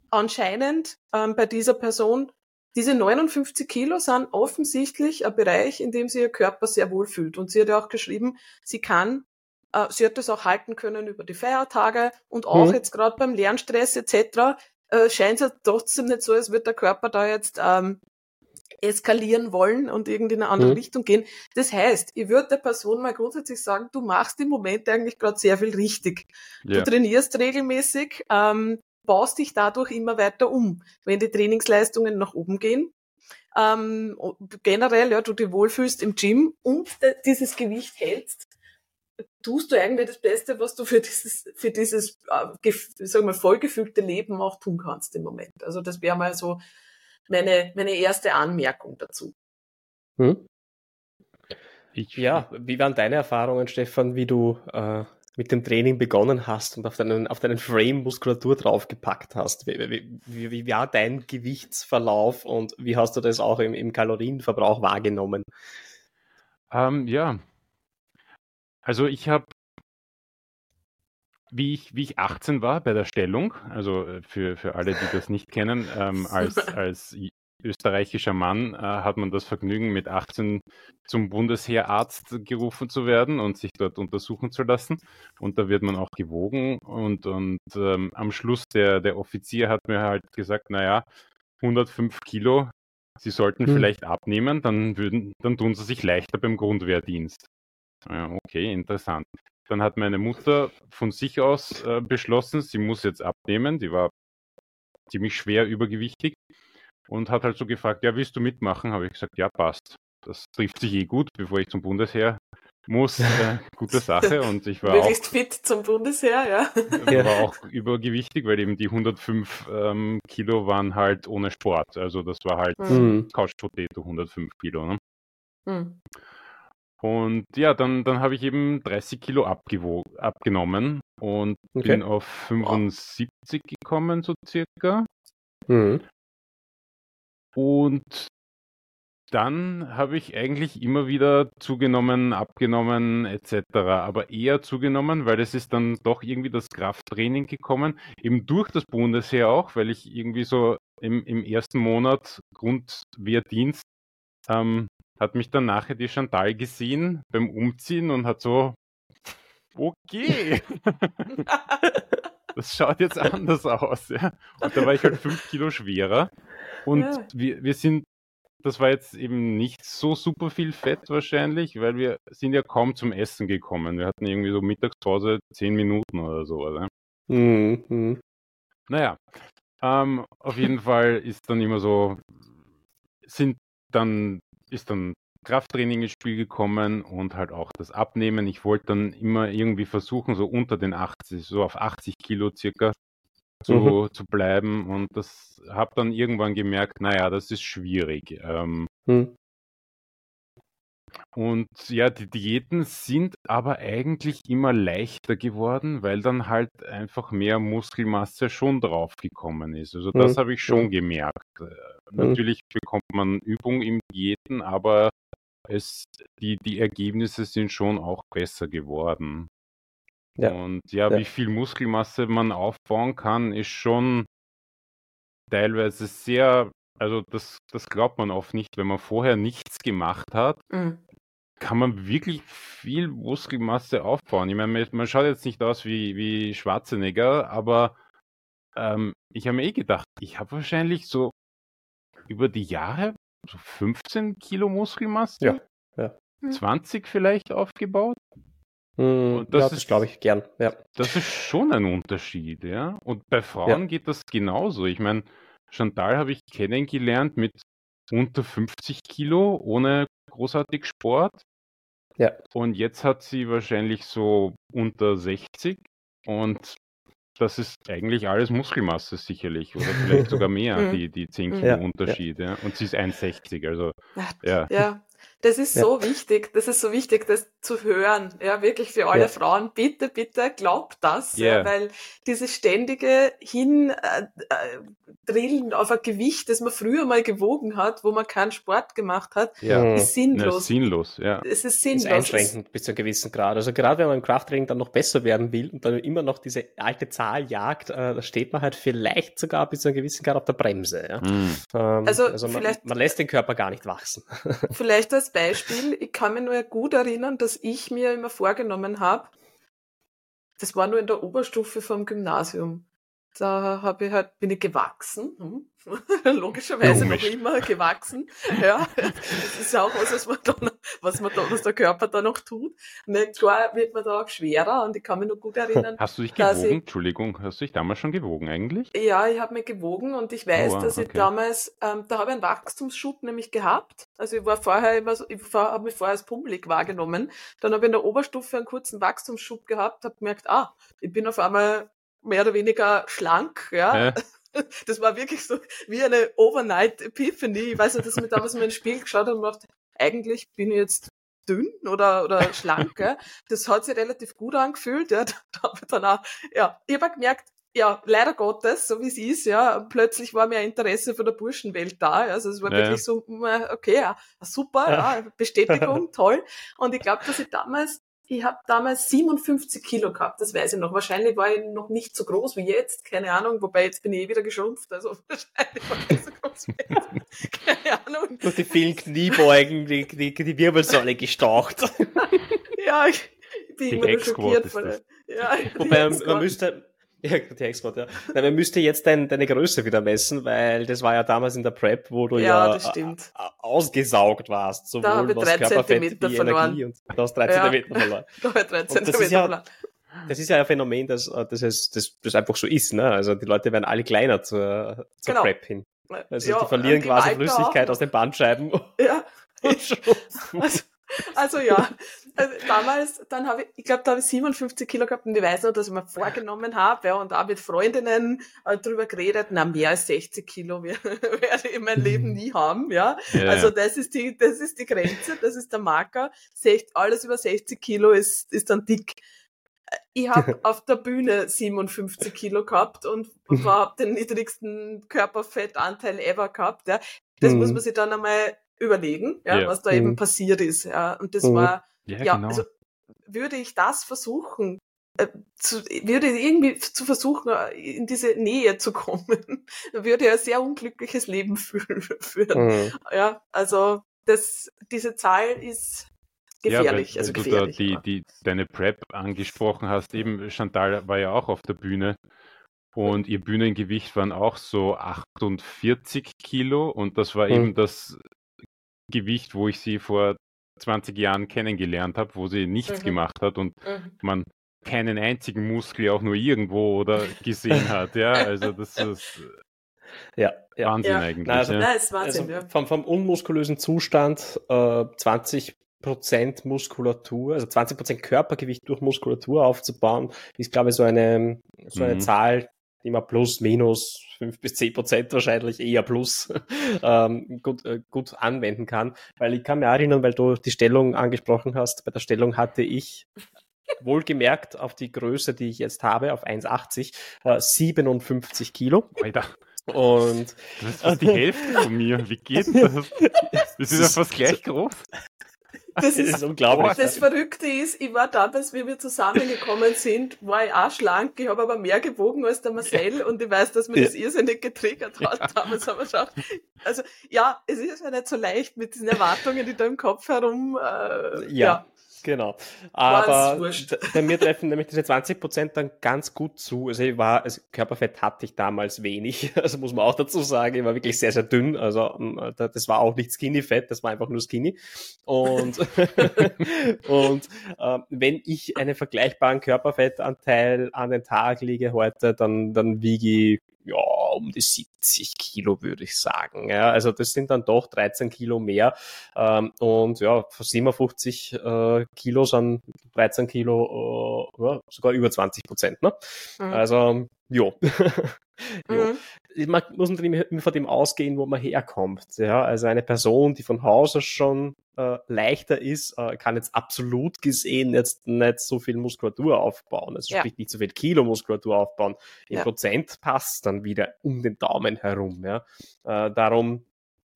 Anscheinend ähm, bei dieser Person, diese 59 Kilo sind offensichtlich ein Bereich, in dem sie ihr Körper sehr wohl fühlt. Und sie hat ja auch geschrieben, sie kann äh, sie hat das auch halten können über die Feiertage und auch mhm. jetzt gerade beim Lernstress etc. Äh, scheint es ja trotzdem nicht so, als würde der Körper da jetzt ähm, eskalieren wollen und irgendwie in eine andere mhm. Richtung gehen. Das heißt, ich würde der Person mal grundsätzlich sagen, du machst im Moment eigentlich gerade sehr viel richtig. Ja. Du trainierst regelmäßig, ähm, baust dich dadurch immer weiter um. Wenn die Trainingsleistungen nach oben gehen, ähm, generell, ja, du dich wohlfühlst im Gym und dieses Gewicht hältst, tust du eigentlich das Beste, was du für dieses, für dieses, äh, sagen wir, vollgefügte Leben auch tun kannst im Moment. Also das wäre mal so meine, meine erste Anmerkung dazu. Hm? Ich, ja, wie waren deine Erfahrungen, Stefan, wie du äh, mit dem Training begonnen hast und auf deinen, auf deinen Frame Muskulatur draufgepackt hast. Wie, wie, wie, wie war dein Gewichtsverlauf und wie hast du das auch im, im Kalorienverbrauch wahrgenommen? Ähm, ja, also ich habe, wie ich, wie ich 18 war bei der Stellung, also äh, für, für alle, die das nicht kennen, ähm, als, als österreichischer Mann äh, hat man das Vergnügen, mit 18 zum Bundesheerarzt gerufen zu werden und sich dort untersuchen zu lassen. Und da wird man auch gewogen. Und, und ähm, am Schluss der, der Offizier hat mir halt gesagt, naja, 105 Kilo, Sie sollten hm. vielleicht abnehmen, dann, würden, dann tun Sie sich leichter beim Grundwehrdienst. Okay, interessant. Dann hat meine Mutter von sich aus äh, beschlossen, sie muss jetzt abnehmen. Die war ziemlich schwer übergewichtig und hat halt so gefragt, ja, willst du mitmachen? Habe ich gesagt, ja, passt. Das trifft sich eh gut, bevor ich zum Bundesheer muss. Äh, gute Sache. Und ich war Möglichst auch, fit zum Bundesheer, ja. war auch übergewichtig, weil eben die 105 ähm, Kilo waren halt ohne Sport. Also das war halt mhm. Couch Potato 105 Kilo. Ne? Mhm. Und ja, dann, dann habe ich eben 30 Kilo abgenommen und okay. bin auf 75 wow. gekommen, so circa. Mhm. Und dann habe ich eigentlich immer wieder zugenommen, abgenommen etc. Aber eher zugenommen, weil es ist dann doch irgendwie das Krafttraining gekommen, eben durch das Bundesheer auch, weil ich irgendwie so im, im ersten Monat Grundwehrdienst ähm, hat mich dann nachher die Chantal gesehen beim Umziehen und hat so, okay, das schaut jetzt anders aus. Ja. Und da war ich halt fünf Kilo schwerer. Und ja. wir, wir sind, das war jetzt eben nicht so super viel Fett wahrscheinlich, weil wir sind ja kaum zum Essen gekommen. Wir hatten irgendwie so Mittagspause zehn Minuten oder so. Oder? Mhm. mhm. Naja, ähm, auf jeden Fall ist dann immer so, sind dann, ist dann Krafttraining ins Spiel gekommen und halt auch das Abnehmen. Ich wollte dann immer irgendwie versuchen, so unter den 80, so auf 80 Kilo circa so mhm. zu bleiben und das habe dann irgendwann gemerkt, naja, das ist schwierig. Ähm, mhm. Und ja, die Diäten sind aber eigentlich immer leichter geworden, weil dann halt einfach mehr Muskelmasse schon draufgekommen ist. Also das mhm. habe ich schon gemerkt. Mhm. Natürlich bekommt man Übung im Diäten, aber es, die, die Ergebnisse sind schon auch besser geworden. Ja. Und ja, ja, wie viel Muskelmasse man aufbauen kann, ist schon teilweise sehr, also das, das glaubt man oft nicht, wenn man vorher nichts gemacht hat, mhm. kann man wirklich viel Muskelmasse aufbauen. Ich meine, man schaut jetzt nicht aus wie, wie Schwarzenegger, aber ähm, ich habe mir eh gedacht, ich habe wahrscheinlich so über die Jahre so 15 Kilo Muskelmasse, ja, ja. 20 vielleicht aufgebaut. Mm, das, ja, das glaube ich gern. Ja. Das ist schon ein Unterschied, ja. Und bei Frauen ja. geht das genauso. Ich meine, Chantal habe ich kennengelernt mit unter 50 Kilo, ohne großartig Sport. Ja. Und jetzt hat sie wahrscheinlich so unter 60 und das ist eigentlich alles Muskelmasse sicherlich oder vielleicht sogar mehr, mhm. die, die 10 Kilo ja, Unterschied. Ja. Und sie ist 1,60, also ja. Ja, das ist ja. so wichtig, das ist so wichtig, das zu hören. Ja, wirklich für alle ja. Frauen. Bitte, bitte glaubt das, yeah. ja, weil dieses ständige Hin äh, äh, Drillen auf ein Gewicht, das man früher mal gewogen hat, wo man keinen Sport gemacht hat, ja. ist sinnlos. Ja, sinnlos, ja. Es ist sinnlos. Ist einschränkend bis zu einem gewissen Grad. Also gerade wenn man im Krafttraining dann noch besser werden will und dann immer noch diese alte Zahl jagt, äh, da steht man halt vielleicht sogar bis zu einem gewissen Grad auf der Bremse. Ja. Mhm. Ähm, also, also man, man lässt den Körper gar nicht wachsen. Vielleicht als Beispiel, ich kann mich nur gut erinnern, dass ich mir immer vorgenommen habe, das war nur in der Oberstufe vom Gymnasium. Da habe ich halt, bin ich gewachsen. Hm? Logischerweise noch immer gewachsen. Ja, das ist auch was, was man da, was man da, was der Körper da noch tut. Und klar wird man da auch schwerer und ich kann mich noch gut erinnern. Hast du dich gewogen? Ich, Entschuldigung, hast du dich damals schon gewogen eigentlich? Ja, ich habe mich gewogen und ich weiß, oh, dass okay. ich damals, ähm, da habe ich einen Wachstumsschub nämlich gehabt. Also ich war vorher immer so, ich habe mich vorher als pummelig wahrgenommen. Dann habe ich in der Oberstufe einen kurzen Wachstumsschub gehabt, habe gemerkt, ah, ich bin auf einmal mehr oder weniger schlank, ja. ja. Das war wirklich so wie eine Overnight Epiphany. Ich weiß nicht, dass ich mir damals mal ein Spiel geschaut und dachte, eigentlich bin ich jetzt dünn oder, oder schlank. das hat sich relativ gut angefühlt. Ja. Da habe ich dann auch, ja, ich habe gemerkt, ja, leider Gottes, so wie es ist, ja, plötzlich war mir Interesse für der Burschenwelt da. Also es war ja. wirklich so, okay, ja, super, ja, Bestätigung, toll. Und ich glaube, dass ich damals ich habe damals 57 Kilo gehabt, das weiß ich noch. Wahrscheinlich war ich noch nicht so groß wie jetzt, keine Ahnung, wobei jetzt bin ich eh wieder geschrumpft, also wahrscheinlich war ich so groß wie jetzt. Keine Ahnung. Durch die vielen Kniebeugen, die, die, die Wirbelsäule gestaucht. ja, ich, ich bin die immer nur schockiert von der, ja, Wobei man müsste, ja, die Export, ja. Nein, man müsste jetzt dein, deine Größe wieder messen, weil das war ja damals in der Prep, wo du ja, ja ausgesaugt warst. Sowohl da habe ich drei Zentimeter verloren. Und du hast drei ja. Zentimeter verloren. da habe ich drei Zentimeter ja, verloren. Das ist ja ein Phänomen, dass, dass es das, das einfach so ist. Ne? Also die Leute werden alle kleiner zur, zur genau. Prep hin. Also ja, die verlieren quasi Flüssigkeit aus den Bandscheiben. Ja. also, also ja, also damals, dann habe ich, ich glaube, da habe ich 57 Kilo gehabt und ich weiß noch, dass ich mir vorgenommen habe, ja, und da mit Freundinnen äh, drüber geredet, na, mehr als 60 Kilo werde ich in meinem Leben nie haben, ja. ja also das ist die, das ist die Grenze, das ist der Marker. alles über 60 Kilo ist, ist dann dick. Ich habe auf der Bühne 57 Kilo gehabt und war den niedrigsten Körperfettanteil ever gehabt, ja. Das mhm. muss man sich dann einmal überlegen, ja, ja. was da mhm. eben passiert ist. Ja. Und das mhm. war, ja, ja genau. also würde ich das versuchen, äh, zu, würde irgendwie zu versuchen, äh, in diese Nähe zu kommen, würde er ein sehr unglückliches Leben führen. Mhm. Ja, also das, diese Zahl ist gefährlich. Ja, weil, also weil gefährlich, du da die, die, deine Prep angesprochen hast, eben Chantal war ja auch auf der Bühne und ihr Bühnengewicht waren auch so 48 Kilo und das war mhm. eben das Gewicht, wo ich sie vor 20 Jahren kennengelernt habe, wo sie nichts mhm. gemacht hat und mhm. man keinen einzigen Muskel auch nur irgendwo oder gesehen hat. Ja, also das ist ja, ja. Wahnsinn ja. eigentlich. also, ja. Nein, ist Wahnsinn, also vom, vom unmuskulösen Zustand äh, 20 Prozent Muskulatur, also 20 Prozent Körpergewicht durch Muskulatur aufzubauen, ist glaube ich so eine so eine mhm. Zahl, immer plus, minus fünf bis zehn Prozent wahrscheinlich eher plus ähm, gut, äh, gut anwenden kann. Weil ich kann mir erinnern, weil du die Stellung angesprochen hast, bei der Stellung hatte ich wohlgemerkt auf die Größe, die ich jetzt habe, auf 1,80, äh, 57 Kilo. Alter. Und das ist die Hälfte von mir. Wie geht das? Das ist ja fast gleich groß. Das ist, das ist unglaublich. Das Verrückte ist, ich war damals, wie wir zusammengekommen sind, war ich auch schlank, ich habe aber mehr gewogen als der Marcel und ich weiß, dass mir das irrsinnig getriggert hat. Damals haben wir schon, also ja, es ist ja nicht so leicht mit diesen Erwartungen, die da im Kopf herum, äh, ja. Genau. Aber bei mir treffen nämlich diese 20 Prozent dann ganz gut zu. Also ich war, also Körperfett hatte ich damals wenig. Also muss man auch dazu sagen, ich war wirklich sehr, sehr dünn. Also ähm, das war auch nicht Skinny Fett, das war einfach nur Skinny. Und, und äh, wenn ich einen vergleichbaren Körperfettanteil an den Tag lege heute, dann, dann wiege ich ja, um die 70 Kilo, würde ich sagen. Ja, also das sind dann doch 13 Kilo mehr. Ähm, und ja, 57 äh, Kilo sind 13 Kilo, äh, ja, sogar über 20 Prozent. Ne? Mhm. Also, jo. mhm man muss natürlich immer von dem ausgehen, wo man herkommt. Ja, also eine Person, die von Haus aus schon äh, leichter ist, äh, kann jetzt absolut gesehen jetzt nicht so viel Muskulatur aufbauen. Also ja. sprich nicht so viel Kilo Muskulatur aufbauen. Im ja. Prozent passt dann wieder um den Daumen herum. Ja, äh, darum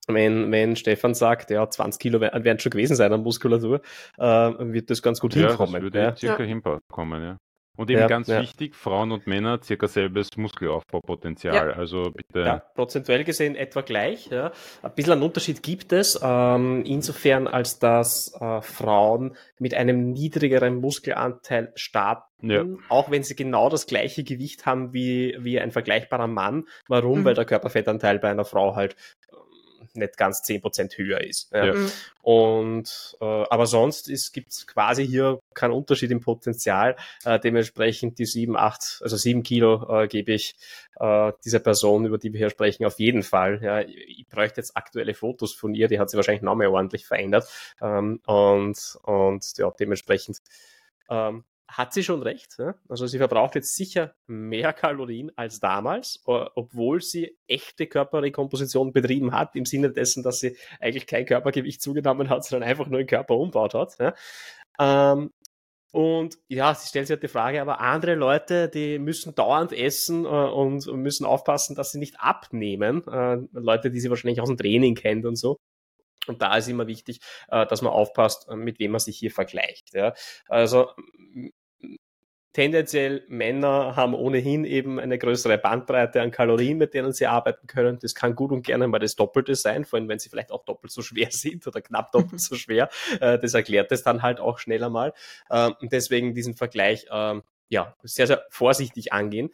wenn, wenn Stefan sagt, ja, 20 Kilo werden schon gewesen sein an Muskulatur, äh, wird das ganz gut ja, hinkommen. Das würde ja. circa ja. hinkommen, ja. Und eben ja, ganz ja. wichtig, Frauen und Männer circa selbes Muskelaufbaupotenzial. Ja. Also bitte. Ja, prozentuell gesehen etwa gleich. Ja. Ein bisschen einen Unterschied gibt es, ähm, insofern als dass äh, Frauen mit einem niedrigeren Muskelanteil starten, ja. auch wenn sie genau das gleiche Gewicht haben wie, wie ein vergleichbarer Mann. Warum? Mhm. Weil der Körperfettanteil bei einer Frau halt nicht ganz zehn Prozent höher ist. Ja. ja. Mhm. Und äh, aber sonst gibt es quasi hier keinen Unterschied im Potenzial. Äh, dementsprechend die sieben, acht, also sieben Kilo äh, gebe ich äh, dieser Person, über die wir hier sprechen, auf jeden Fall. Ja, ich, ich bräuchte jetzt aktuelle Fotos von ihr, die hat sie wahrscheinlich noch mehr ordentlich verändert. Ähm, und, und ja, dementsprechend ähm, hat sie schon recht. Ja? Also sie verbraucht jetzt sicher mehr Kalorien als damals, obwohl sie echte Körperrekomposition betrieben hat, im Sinne dessen, dass sie eigentlich kein Körpergewicht zugenommen hat, sondern einfach nur den Körper umbaut hat. Ja? Ähm, und ja, sie stellt sich halt die Frage, aber andere Leute, die müssen dauernd essen äh, und müssen aufpassen, dass sie nicht abnehmen. Äh, Leute, die sie wahrscheinlich aus dem Training kennt und so. Und da ist immer wichtig, äh, dass man aufpasst, äh, mit wem man sich hier vergleicht. Ja. Also tendenziell Männer haben ohnehin eben eine größere Bandbreite an Kalorien, mit denen sie arbeiten können. Das kann gut und gerne mal das Doppelte sein, vor allem wenn sie vielleicht auch doppelt so schwer sind oder knapp doppelt so schwer. Äh, das erklärt es dann halt auch schneller mal. Ähm, und deswegen diesen Vergleich ähm, ja sehr, sehr vorsichtig angehen.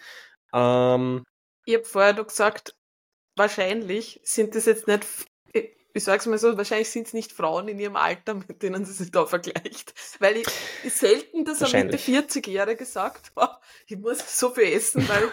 Ähm, ich habe vorher noch gesagt, wahrscheinlich sind das jetzt nicht ich sag's mal so, wahrscheinlich sind es nicht Frauen in ihrem Alter, mit denen sie sich da vergleicht. Weil ich, ich selten das eine Mitte 40-Jährige gesagt, oh, ich muss so viel essen, weil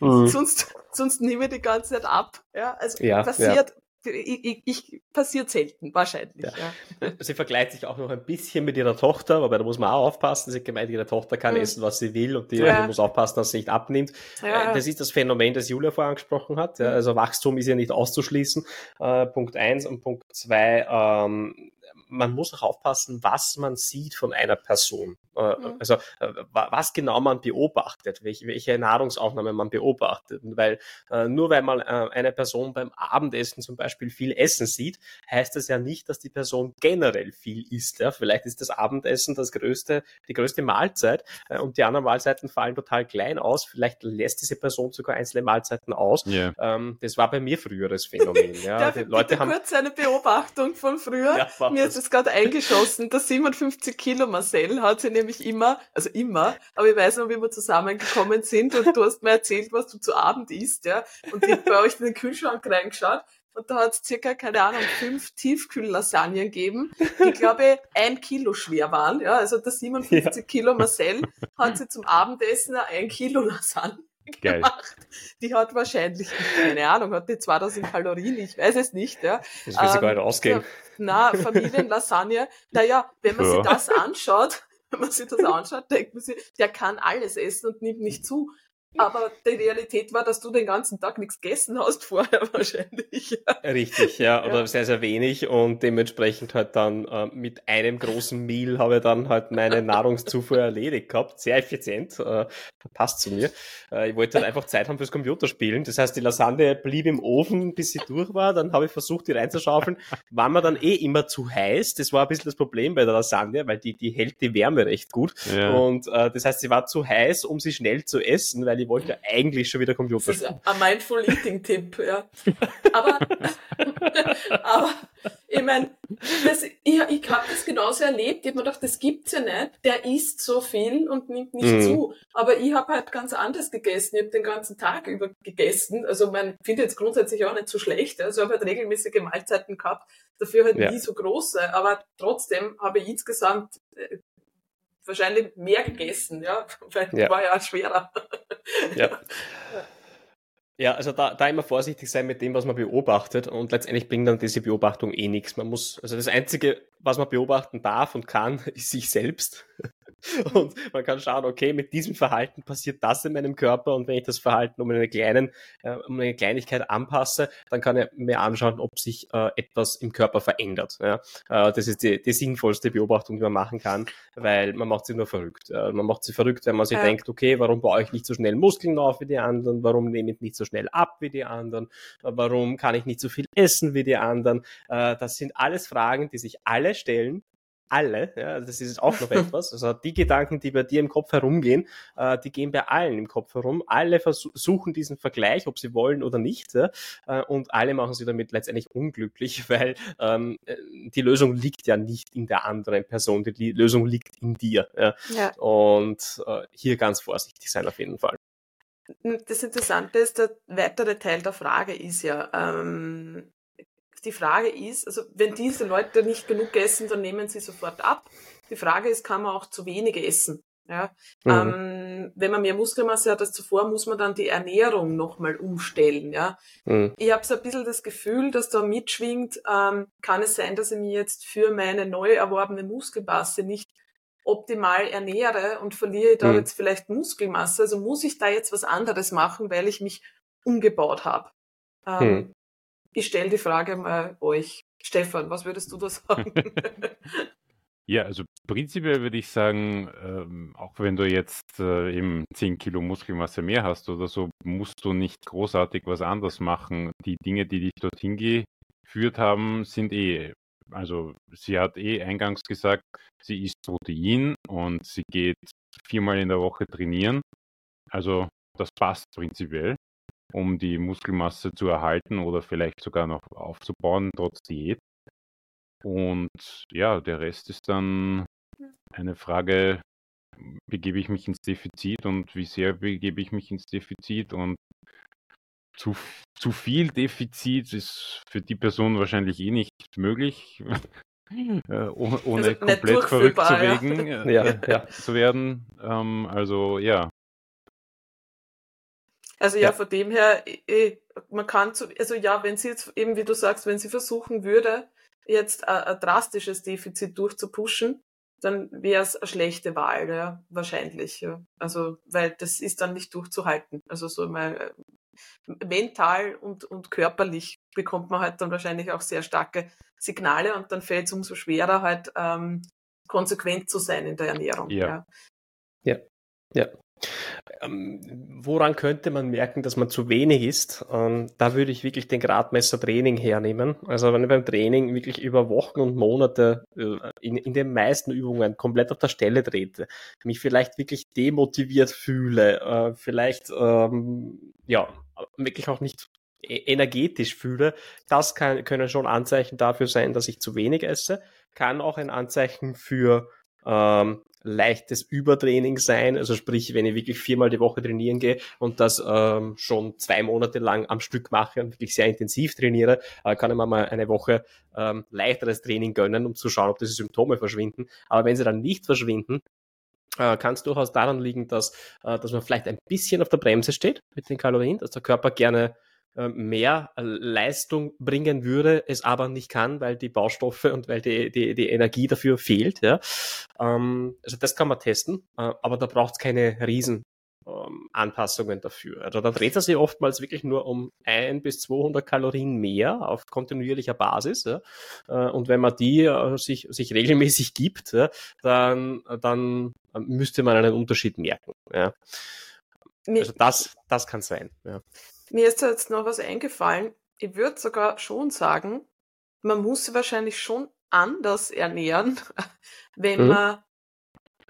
sonst, sonst nehme ich die ganze Zeit ab. Ja, also ja, passiert, ja ich, ich, passiert selten, wahrscheinlich. Ja. Ja. Sie vergleicht sich auch noch ein bisschen mit ihrer Tochter, wobei da muss man auch aufpassen. Sie hat gemeint, ihre Tochter kann mhm. essen, was sie will und die, ja. muss aufpassen, dass sie nicht abnimmt. Äh, das ist das Phänomen, das Julia vorher angesprochen hat. Mhm. Also Wachstum ist ja nicht auszuschließen. Äh, Punkt eins und Punkt zwei, ähm, man muss auch aufpassen, was man sieht von einer Person. Äh, mhm. Also äh, was genau man beobachtet, welche, Nahrungsaufnahme man beobachtet. Weil äh, nur weil man eine Person beim Abendessen zum Beispiel viel essen sieht, heißt das ja nicht, dass die Person generell viel isst. Ja? Vielleicht ist das Abendessen das größte, die größte Mahlzeit und die anderen Mahlzeiten fallen total klein aus. Vielleicht lässt diese Person sogar einzelne Mahlzeiten aus. Yeah. Ähm, das war bei mir früheres Phänomen. Ja? Darf die Leute haben kurz eine Beobachtung von früher. Ja, Mir ist es gerade eingeschossen. Der 57 Kilo Marcel hat sie nämlich immer, also immer, aber ich weiß noch, wie wir zusammengekommen sind und du hast mir erzählt, was du zu Abend isst, ja. Und ich bei euch in den Kühlschrank reingeschaut und da hat es circa, keine Ahnung, fünf Tiefkühllasagnen gegeben, die, glaube ich, ein Kilo schwer waren. Ja, also der 57 ja. Kilo Marcel hat sie zum Abendessen ein Kilo Lasagne Geil. gemacht. Die hat wahrscheinlich, keine Ahnung, hat die 2000 Kalorien, ich weiß es nicht. Ja. Das will sie ähm, gar nicht ausgehen. Na, Familienlasagne. Naja, wenn man ja. sich das anschaut, wenn man sich das anschaut, denkt man sich, der kann alles essen und nimmt nicht zu. Aber die Realität war, dass du den ganzen Tag nichts gegessen hast vorher wahrscheinlich. Richtig, ja, oder ja. sehr, sehr wenig und dementsprechend halt dann äh, mit einem großen Meal habe ich dann halt meine Nahrungszufuhr erledigt gehabt. Sehr effizient, äh, passt zu mir. Äh, ich wollte halt einfach Zeit haben fürs Computerspielen. Das heißt, die Lasagne blieb im Ofen, bis sie durch war. Dann habe ich versucht, die reinzuschaufeln. War mir dann eh immer zu heiß. Das war ein bisschen das Problem bei der Lasagne, weil die, die hält die Wärme recht gut. Ja. Und äh, das heißt, sie war zu heiß, um sie schnell zu essen, weil ich wollte eigentlich schon wieder Computer spielen. Ein Mindful Eating Tipp, ja. Aber, aber ich meine, ich, ich habe das genauso erlebt. Ich habe mir gedacht, das gibt's ja nicht. Der isst so viel und nimmt nicht mhm. zu. Aber ich habe halt ganz anders gegessen. Ich habe den ganzen Tag über gegessen. Also man finde jetzt grundsätzlich auch nicht so schlecht. Also ich habe halt regelmäßige Mahlzeiten gehabt. Dafür halt ja. nie so große. Aber trotzdem habe ich insgesamt äh, wahrscheinlich mehr gegessen, ja, weil ja. war ja schwerer. Ja. Ja, also da, da immer vorsichtig sein mit dem, was man beobachtet und letztendlich bringt dann diese Beobachtung eh nichts. Man muss, also das Einzige, was man beobachten darf und kann, ist sich selbst. Und man kann schauen, okay, mit diesem Verhalten passiert das in meinem Körper und wenn ich das Verhalten um eine, kleinen, äh, um eine Kleinigkeit anpasse, dann kann ich mir anschauen, ob sich äh, etwas im Körper verändert. Ja? Äh, das ist die, die sinnvollste Beobachtung, die man machen kann, weil man macht sie nur verrückt. Äh, man macht sie verrückt, wenn man sich ja. denkt, okay, warum baue ich nicht so schnell Muskeln auf wie die anderen? Warum nehme ich nicht so schnell ab wie die anderen? Äh, warum kann ich nicht so viel essen wie die anderen? Äh, das sind alles Fragen, die sich alle stellen alle, ja, das ist auch noch etwas. Also die Gedanken, die bei dir im Kopf herumgehen, äh, die gehen bei allen im Kopf herum. Alle versuchen diesen Vergleich, ob sie wollen oder nicht, ja, äh, und alle machen sie damit letztendlich unglücklich, weil ähm, die Lösung liegt ja nicht in der anderen Person, die Lösung liegt in dir. Ja. ja. Und äh, hier ganz vorsichtig sein auf jeden Fall. Das Interessante ist, der weitere Teil der Frage ist ja, ähm, die Frage ist, also wenn diese Leute nicht genug essen, dann nehmen sie sofort ab. Die Frage ist, kann man auch zu wenige essen? Ja? Mhm. Ähm, wenn man mehr Muskelmasse hat als zuvor, muss man dann die Ernährung nochmal umstellen. Ja? Mhm. Ich habe so ein bisschen das Gefühl, dass da mitschwingt, ähm, kann es sein, dass ich mir jetzt für meine neu erworbene Muskelmasse nicht optimal ernähre und verliere da Mhm. jetzt vielleicht Muskelmasse. Also muss ich da jetzt was anderes machen, weil ich mich umgebaut habe. Ähm, Mhm. Ich stelle die Frage mal euch. Stefan, was würdest du da sagen? Ja, also prinzipiell würde ich sagen, ähm, auch wenn du jetzt äh, eben 10 Kilo Muskelmasse mehr hast oder so, musst du nicht großartig was anderes machen. Die Dinge, die dich dorthin geführt haben, sind eh, also sie hat eh eingangs gesagt, sie isst Protein und sie geht viermal in der Woche trainieren. Also das passt prinzipiell, um die Muskelmasse zu erhalten oder vielleicht sogar noch aufzubauen, trotz Diät. Und ja, der Rest ist dann eine Frage, begebe ich mich ins Defizit und wie sehr begebe ich mich ins Defizit und zu, zu viel Defizit ist für die Person wahrscheinlich eh nicht möglich, äh, ohne, ohne Also komplett verrückt zu, durchführbar, ja. wegen, äh, Ja, ja. zu werden. Ähm, also ja, Also ja, Ja. von dem her, man kann zu, also ja, wenn sie jetzt eben, wie du sagst, wenn sie versuchen würde, jetzt ein, ein drastisches Defizit durchzupushen, dann wäre es eine schlechte Wahl, ja, wahrscheinlich. Ja. Also, weil das ist dann nicht durchzuhalten. Also so mal äh, mental und, und körperlich bekommt man halt dann wahrscheinlich auch sehr starke Signale und dann fällt es umso schwerer, halt ähm, konsequent zu sein in der Ernährung. Ja. ja. Ähm, woran könnte man merken, dass man zu wenig isst? Ähm, da würde ich wirklich den Gradmesser Training hernehmen. Also wenn ich beim Training wirklich über Wochen und Monate äh, in, in den meisten Übungen komplett auf der Stelle trete, mich vielleicht wirklich demotiviert fühle, äh, vielleicht ähm, ja wirklich auch nicht e- energetisch fühle, das kann, können schon Anzeichen dafür sein, dass ich zu wenig esse. Kann auch ein Anzeichen für ähm, leichtes Übertraining sein, also sprich, wenn ich wirklich viermal die Woche trainieren gehe und das ähm, schon zwei Monate lang am Stück mache und wirklich sehr intensiv trainiere, äh, kann ich mir mal eine Woche ähm, leichteres Training gönnen, um zu schauen, ob diese Symptome verschwinden. Aber wenn sie dann nicht verschwinden, äh, kann es durchaus daran liegen, dass, äh, dass man vielleicht ein bisschen auf der Bremse steht mit den Kalorien, dass der Körper gerne mehr Leistung bringen würde, es aber nicht kann, weil die Baustoffe und weil die, die, die Energie dafür fehlt. Ja. Ähm, also das kann man testen, äh, aber da braucht es keine riesen ähm, Anpassungen dafür. Also da dreht es sich oftmals wirklich nur um ein bis 200 Kalorien mehr auf kontinuierlicher Basis. Ja. Äh, und wenn man die äh, sich, sich regelmäßig gibt, ja, dann, dann müsste man einen Unterschied merken. Ja. Also das, das kann sein. Ja. Mir ist jetzt noch was eingefallen. Ich würde sogar schon sagen, man muss sich wahrscheinlich schon anders ernähren, wenn Mhm. man,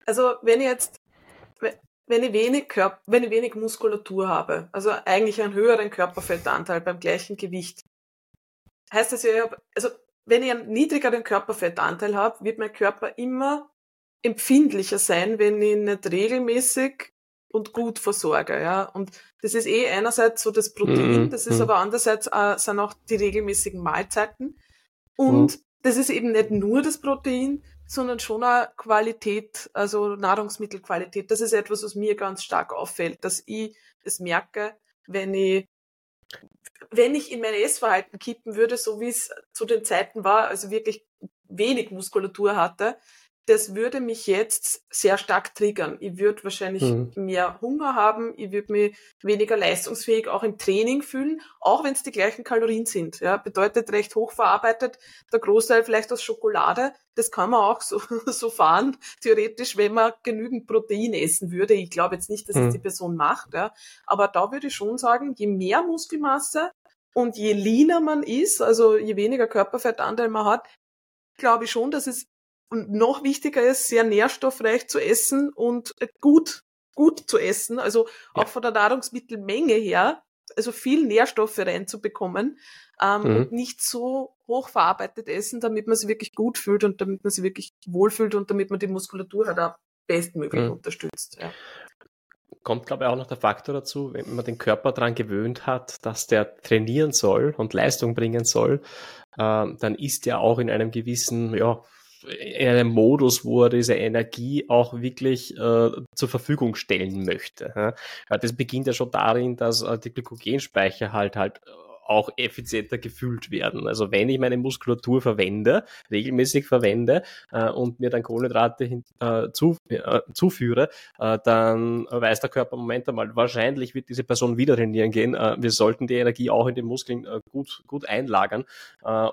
also wenn ich jetzt, wenn ich wenig Körper, wenn ich wenig Muskulatur habe, also eigentlich einen höheren Körperfettanteil beim gleichen Gewicht, heißt das ja, also wenn ich einen niedrigeren Körperfettanteil habe, wird mein Körper immer empfindlicher sein, wenn ich nicht regelmäßig und gut versorge, ja. Und das ist eh einerseits so das Protein, Mhm, das ist mhm. aber andererseits äh, sind auch die regelmäßigen Mahlzeiten. Und das ist eben nicht nur das Protein, sondern schon eine Qualität, also Nahrungsmittelqualität. Das ist etwas, was mir ganz stark auffällt, dass ich es merke, wenn ich wenn ich in mein Essverhalten kippen würde, so wie es zu den Zeiten war, also wirklich wenig Muskulatur hatte, das würde mich jetzt sehr stark triggern. Ich würde wahrscheinlich Mhm. mehr Hunger haben, ich würde mich weniger leistungsfähig auch im Training fühlen, auch wenn es die gleichen Kalorien sind. Ja, bedeutet recht hochverarbeitet, der Großteil vielleicht aus Schokolade. Das kann man auch so, so fahren, theoretisch, wenn man genügend Protein essen würde. Ich glaube jetzt nicht, dass es Mhm. die Person macht, ja. aber da würde ich schon sagen, je mehr Muskelmasse und je leaner man ist, also je weniger Körperfettanteil man hat, glaube ich schon, dass es und noch wichtiger ist, sehr nährstoffreich zu essen und äh, gut, gut zu essen, also Ja. auch von der Nahrungsmittelmenge her, also viel Nährstoffe reinzubekommen ähm, Mhm. und nicht so hoch verarbeitet essen, damit man sich wirklich gut fühlt und damit man sich wirklich wohlfühlt und damit man die Muskulatur halt auch bestmöglich Mhm. unterstützt. Ja. kommt, glaube ich, auch noch der Faktor dazu, wenn man den Körper daran gewöhnt hat, dass der trainieren soll und Leistung bringen soll, ähm, dann ist er auch in einem gewissen, ja, in einem Modus, wo er diese Energie auch wirklich äh, zur Verfügung stellen möchte. Ja. Das beginnt ja schon darin, dass äh, die Glykogenspeicher halt halt auch effizienter gefüllt werden. Also wenn ich meine Muskulatur verwende, regelmäßig verwende äh, und mir dann Kohlenhydrate hin, äh, zu, äh, zuführe, äh, dann weiß der Körper, Moment einmal, wahrscheinlich wird diese Person wieder trainieren gehen. Äh, wir sollten die Energie auch in den Muskeln äh, gut, gut einlagern.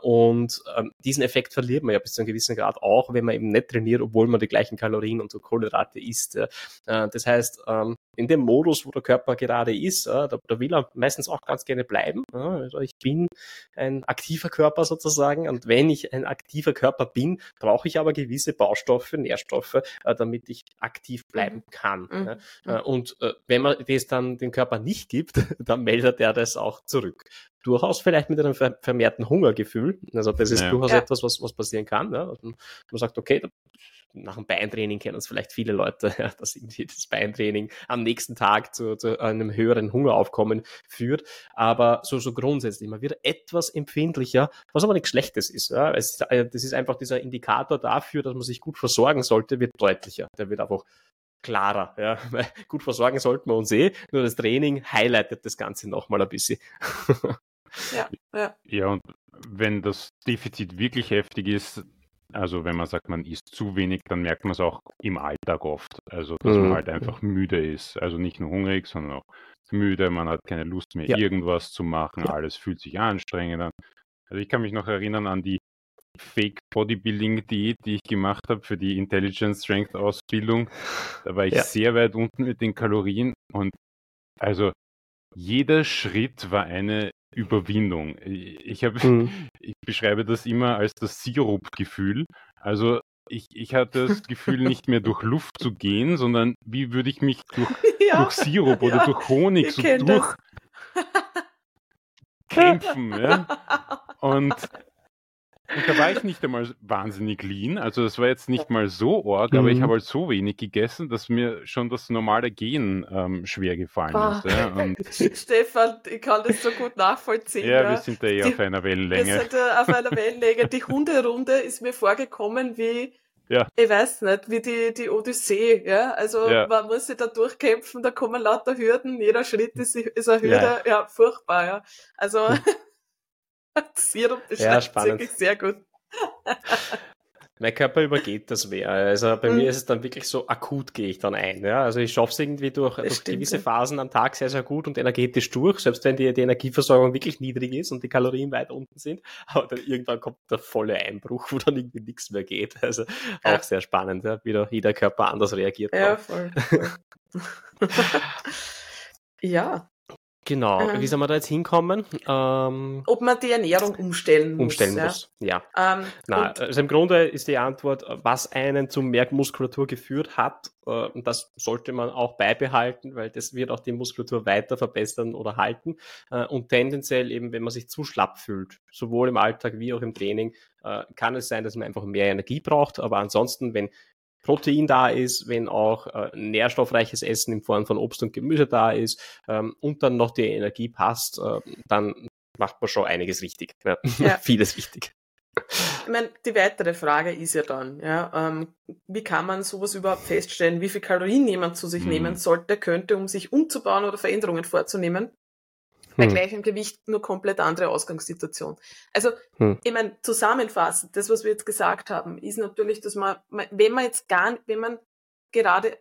und ähm, diesen Effekt verliert man ja bis zu einem gewissen Grad auch, wenn man eben nicht trainiert, obwohl man die gleichen Kalorien und so Kohlenhydrate isst. das heißt, ähm, in dem Modus, wo der Körper gerade ist, da, da will er meistens auch ganz gerne bleiben. Also ich bin ein aktiver Körper sozusagen und wenn ich ein aktiver Körper bin, brauche ich aber gewisse Baustoffe, Nährstoffe, äh, damit ich aktiv bleiben mhm. kann. Mhm. mhm. Und äh, wenn man das dann dem Körper nicht gibt, dann meldet er das auch zurück durchaus vielleicht mit einem vermehrten Hungergefühl. Also das ist ja. durchaus ja. etwas, was, was passieren kann. Ja? Also man sagt, okay, nach dem Beintraining kennen es vielleicht viele Leute, ja, dass irgendwie das Beintraining am nächsten Tag zu, zu einem höheren Hungeraufkommen führt. Aber so, so grundsätzlich, man wird etwas empfindlicher, was aber nichts Schlechtes ist. Ja. Es, äh, das ist einfach dieser Indikator dafür, dass man sich gut versorgen sollte, wird deutlicher. Der wird einfach klarer. Ja. Weil gut versorgen sollten wir uns eh, nur das Training highlightet das Ganze nochmal ein bisschen. Ja, ja. ja, und wenn das Defizit wirklich heftig ist, also wenn man sagt, man isst zu wenig, dann merkt man es auch im Alltag oft. Also dass mhm. man halt einfach müde ist. Also nicht nur hungrig, sondern auch müde. Man hat keine Lust mehr, ja. irgendwas zu machen. Ja. Alles fühlt sich anstrengend an. Also ich kann mich noch erinnern an die Fake Bodybuilding Diät, die ich gemacht habe für die Intelligence Strength Ausbildung. Da war ich ja. sehr weit unten mit den Kalorien und also jeder Schritt war eine Überwindung. Ich, hab, mhm. ich beschreibe das immer als das Sirup-Gefühl. Also ich, ich hatte das Gefühl, nicht mehr durch Luft zu gehen, sondern wie würde ich mich durch, ja, durch Sirup oder ja, durch Honig so durchkämpfen. Ja? Und und da war ich nicht einmal wahnsinnig lean. Also das war jetzt nicht mal so arg, mhm. aber ich mhm. habe halt so wenig gegessen, dass mir schon das normale Gehen ähm, schwer gefallen ah. ist. Ja. Und Stefan, ich kann das so gut nachvollziehen. Ja, ja. wir sind da eh auf einer Wellenlänge. Wir sind da auf einer Wellenlänge. Die Hunderunde ist mir vorgekommen wie ja. Ich weiß nicht, wie die, die Odyssee, ja. Also ja. man muss sich da durchkämpfen, da kommen lauter Hürden, jeder Schritt ist, ist eine Hürde, ja, ja furchtbar, ja. Also Sirup ja, spannend. sehr gut. mein Körper übergeht das mehr. Also bei mhm. mir ist es dann wirklich so akut gehe ich dann ein. Ja? Also ich schaffe es irgendwie durch, durch stimmt, gewisse ja. Phasen am Tag sehr, sehr gut und energetisch durch, selbst wenn die, die Energieversorgung wirklich niedrig ist und die Kalorien weit unten sind. Aber dann irgendwann kommt der volle Einbruch, wo dann irgendwie nichts mehr geht. Also ja. auch sehr spannend, ja? wie jeder Körper anders reagiert. Ja, voll. voll. ja, Genau, ähm, wie soll man da jetzt hinkommen? Ähm, ob man die Ernährung umstellen muss. Umstellen ja. muss, ja. Ähm, Na, also im Grunde ist die Antwort, was einen zum Merkmuskulatur geführt hat, äh, das sollte man auch beibehalten, weil das wird auch die Muskulatur weiter verbessern oder halten. Äh, und tendenziell eben, wenn man sich zu schlapp fühlt, sowohl im Alltag wie auch im Training, äh, kann es sein, dass man einfach mehr Energie braucht. Aber ansonsten, wenn Protein da ist, wenn auch äh, nährstoffreiches Essen in Form von Obst und Gemüse da ist ähm, und dann noch die Energie passt, äh, dann macht man schon einiges richtig. Ja. Ja. Vieles richtig. Ich meine, die weitere Frage ist ja dann, ja, ähm, wie kann man sowas überhaupt feststellen, wie viel Kalorien jemand zu sich hm. nehmen sollte, könnte, um sich umzubauen oder Veränderungen vorzunehmen? Bei hm. gleichem Gewicht nur komplett andere Ausgangssituation. Also, hm. ich meine, zusammenfassend, das, was wir jetzt gesagt haben, ist natürlich, dass man, wenn man jetzt gar, wenn man gerade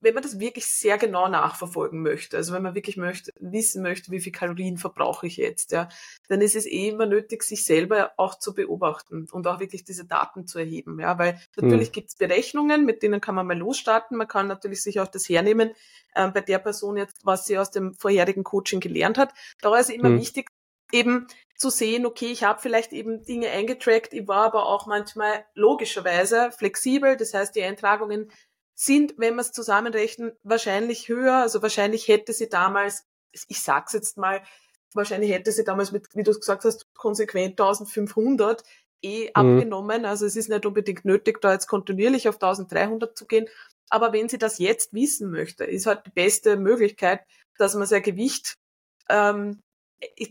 wenn man das wirklich sehr genau nachverfolgen möchte, also wenn man wirklich möchte, wissen möchte, wie viel Kalorien verbrauche ich jetzt, ja, dann ist es eh immer nötig, sich selber auch zu beobachten und auch wirklich diese Daten zu erheben, ja, weil natürlich mhm. gibt es Berechnungen, mit denen kann man mal losstarten, man kann natürlich sich auch das hernehmen, äh, bei der Person jetzt, was sie aus dem vorherigen Coaching gelernt hat. Da ist immer mhm. wichtig, eben zu sehen, okay, ich habe vielleicht eben Dinge eingetrackt, ich war aber auch manchmal logischerweise flexibel, das heißt, die Eintragungen sind, wenn wir es zusammenrechnen, wahrscheinlich höher. Also wahrscheinlich hätte sie damals, ich sag's jetzt mal, wahrscheinlich hätte sie damals mit, wie du gesagt hast, konsequent 1500 eh mhm. abgenommen. Also es ist nicht unbedingt nötig, da jetzt kontinuierlich auf 1300 zu gehen. Aber wenn sie das jetzt wissen möchte, ist halt die beste Möglichkeit, dass man sein Gewicht ähm,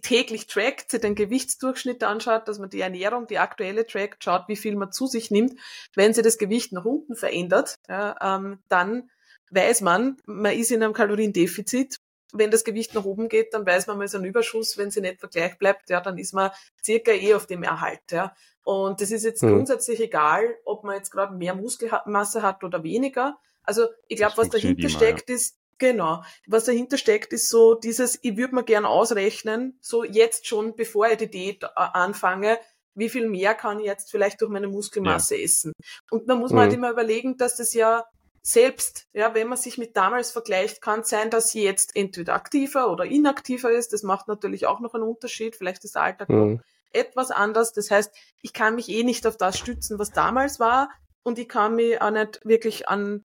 täglich trackt, sich den Gewichtsdurchschnitt anschaut, dass man die Ernährung, die aktuelle trackt, schaut, wie viel man zu sich nimmt. Wenn sich das Gewicht nach unten verändert, ja, ähm, dann weiß man, man ist in einem Kaloriendefizit wenn das Gewicht nach oben geht, dann weiß man, man ist ein Überschuss. Wenn sie nicht gleich bleibt, ja, dann ist man circa eh auf dem Erhalt. Ja. Und das ist jetzt mhm. grundsätzlich egal, ob man jetzt gerade mehr Muskelmasse hat oder weniger. Also ich glaube, was dahinter steckt, ist, genau, was dahinter steckt, ist so dieses, ich würde mir gern ausrechnen, so jetzt schon, bevor ich die Diät äh, anfange, wie viel mehr kann ich jetzt vielleicht durch meine Muskelmasse ja. essen. Und dann muss man halt mhm. halt immer überlegen, dass das ja selbst, ja, wenn man sich mit damals vergleicht, kann es sein, dass sie jetzt entweder aktiver oder inaktiver ist. Das macht natürlich auch noch einen Unterschied. Vielleicht ist der Alltag mhm. noch etwas anders. Das heißt, ich kann mich eh nicht auf das stützen, was damals war. Und ich kann mich auch nicht wirklich an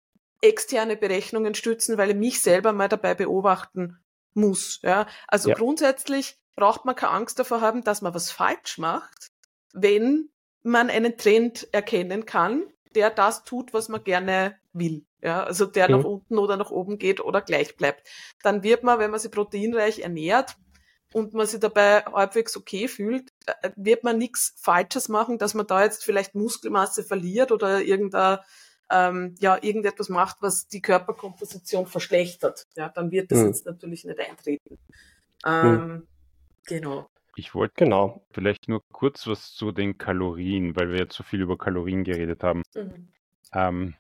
externe Berechnungen stützen, weil ich mich selber mal dabei beobachten muss. Ja? Also ja. grundsätzlich braucht man keine Angst davor haben, dass man was falsch macht, wenn man einen Trend erkennen kann, der das tut, was man gerne will. Ja, also der mhm. nach unten oder nach oben geht oder gleich bleibt. Dann wird man, wenn man sich proteinreich ernährt und man sich dabei halbwegs okay fühlt, äh, wird man nichts Falsches machen, dass man da jetzt vielleicht Muskelmasse verliert oder irgendein ähm, ja, irgendetwas macht, was die Körperkomposition verschlechtert. Ja, dann wird das mhm. jetzt natürlich nicht eintreten. Ähm, mhm. Genau. Ich wollte genau vielleicht nur kurz was zu den Kalorien, weil wir jetzt so viel über Kalorien geredet haben. Mhm. Ähm,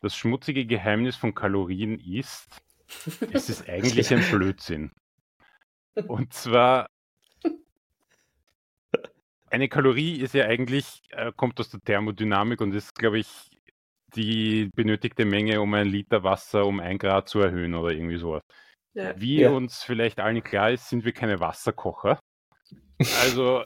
das schmutzige Geheimnis von Kalorien ist, es ist eigentlich ein Blödsinn. Und zwar, eine Kalorie ist ja eigentlich, äh, kommt aus der Thermodynamik und ist, glaube ich, die benötigte Menge, um ein Liter Wasser um ein Grad zu erhöhen oder irgendwie sowas. Ja. Wie ja. uns vielleicht allen klar ist, sind wir keine Wasserkocher. Also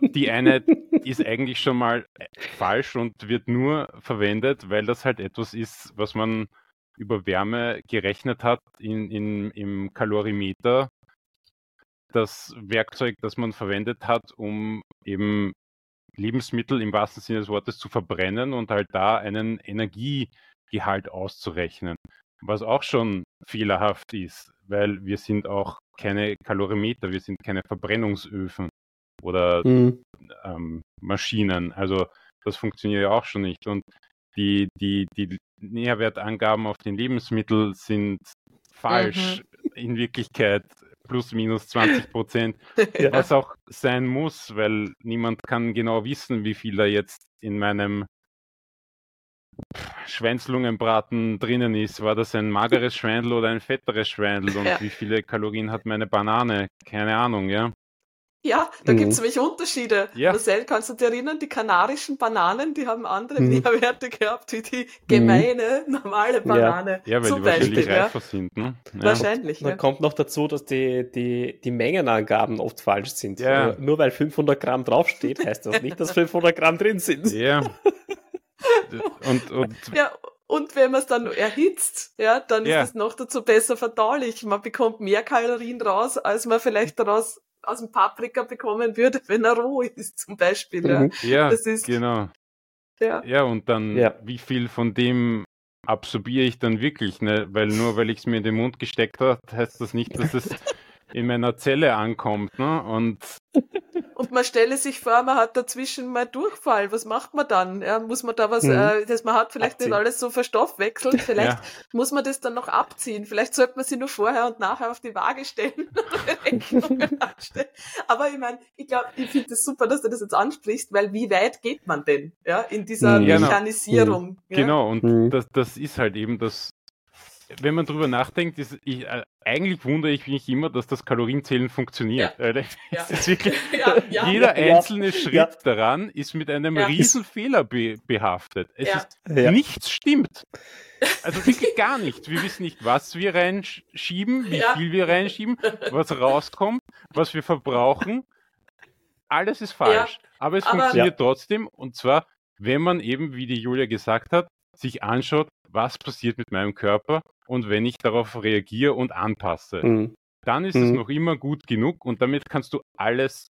die Einheit ist eigentlich schon mal äh, falsch und wird nur verwendet, weil das halt etwas ist, was man über Wärme gerechnet hat in, in, im Kalorimeter. Das Werkzeug, das man verwendet hat, um eben Lebensmittel im wahrsten Sinne des Wortes zu verbrennen und halt da einen Energiegehalt auszurechnen. Was auch schon fehlerhaft ist, weil wir sind auch keine Kalorimeter, wir sind keine Verbrennungsöfen oder mhm. ähm, Maschinen. Also das funktioniert ja auch schon nicht. Und die, die, die Nährwertangaben auf den Lebensmitteln sind falsch. Mhm. In Wirklichkeit plus minus 20 Prozent, ja. was auch sein muss, weil niemand kann genau wissen, wie viel da jetzt in meinem Schwänzlungenbraten drinnen ist. War das ein mageres Schweindel oder ein fetteres Schweindel und ja. wie viele Kalorien hat meine Banane? Keine Ahnung, ja. Ja, da mhm. gibt es nämlich Unterschiede. Ja. Marcel, kannst du dich erinnern, die kanarischen Bananen, die haben andere mhm. Nährwerte gehabt wie die gemeine, mhm. normale Banane. Ja, ja weil die Beispiel, wahrscheinlich reifer sind. Ne? Ja. Wahrscheinlich. Da kommt noch dazu, dass die, die, die Mengenangaben oft falsch sind. Ja. Nur weil 500 Gramm draufsteht, heißt das nicht, dass 500 Gramm drin sind. Ja. Und, und ja, und wenn man es dann erhitzt, ja, dann ja. ist es noch dazu besser verdaulich. Man bekommt mehr Kalorien raus, als man vielleicht daraus aus dem Paprika bekommen würde, wenn er roh ist, zum Beispiel. Ja, mhm. ja das ist, genau. Ja. ja, und dann, ja. wie viel von dem absorbiere ich dann wirklich? Ne? Weil nur weil ich es mir in den Mund gesteckt habe, heißt das nicht, dass es in meiner Zelle ankommt. Ne? Und, und man stelle sich vor, man hat dazwischen mal Durchfall. Was macht man dann? Ja, muss man da was, mhm. äh, das man hat vielleicht abziehen. nicht alles so verstoffwechselt. Vielleicht ja. muss man das dann noch abziehen. Vielleicht sollte man sie nur vorher und nachher auf die Waage stellen Aber ich meine, ich glaube, ich finde es das super, dass du das jetzt ansprichst, weil wie weit geht man denn ja, in dieser mhm. genau. Mechanisierung? Mhm. Ja? Genau, und mhm. das, das ist halt eben das wenn man drüber nachdenkt, ist, ich, äh, eigentlich wundere ich mich immer, dass das Kalorienzählen funktioniert. Ja. Äh, ja. Wirklich, ja, jeder einzelne Schritt daran ist mit einem riesen Fehler be behaftet. Es ist, nichts stimmt. Also wirklich gar nichts. Wir wissen nicht, was wir reinschieben, wie viel wir reinschieben, was rauskommt, was wir verbrauchen. Alles ist falsch. Aber es Aber, funktioniert trotzdem. Und zwar, wenn man eben, wie die Julia gesagt hat, sich anschaut, was passiert mit meinem Körper und wenn ich darauf reagiere und anpasse, mhm. dann ist mhm. es noch immer gut genug und damit kannst du alles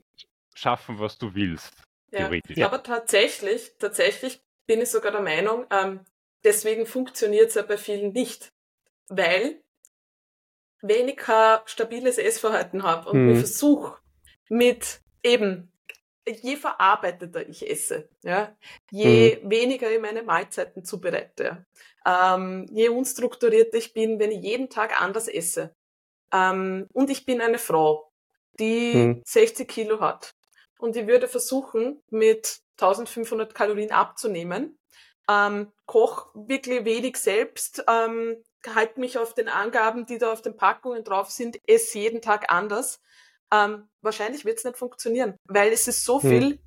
schaffen, was du willst. Ja, theoretisch. Aber tatsächlich, tatsächlich bin ich sogar der Meinung, ähm, deswegen funktioniert es ja bei vielen nicht. Weil, wenn ich kein stabiles Essverhalten habe und mhm. mir versuche, mit eben je verarbeiteter ich esse, ja, je mhm. weniger ich meine Mahlzeiten zubereite, ähm, je unstrukturierter ich bin, wenn ich jeden Tag anders esse. Ähm, und ich bin eine Frau, die mhm. 60 Kilo hat. Und ich würde versuchen, mit 1500 Kalorien abzunehmen. Ähm, koch wirklich wenig selbst, ähm, halte mich auf den Angaben, die da auf den Packungen drauf sind, esse jeden Tag anders ähm, wahrscheinlich wird es nicht funktionieren, weil es ist so hm. viel hm.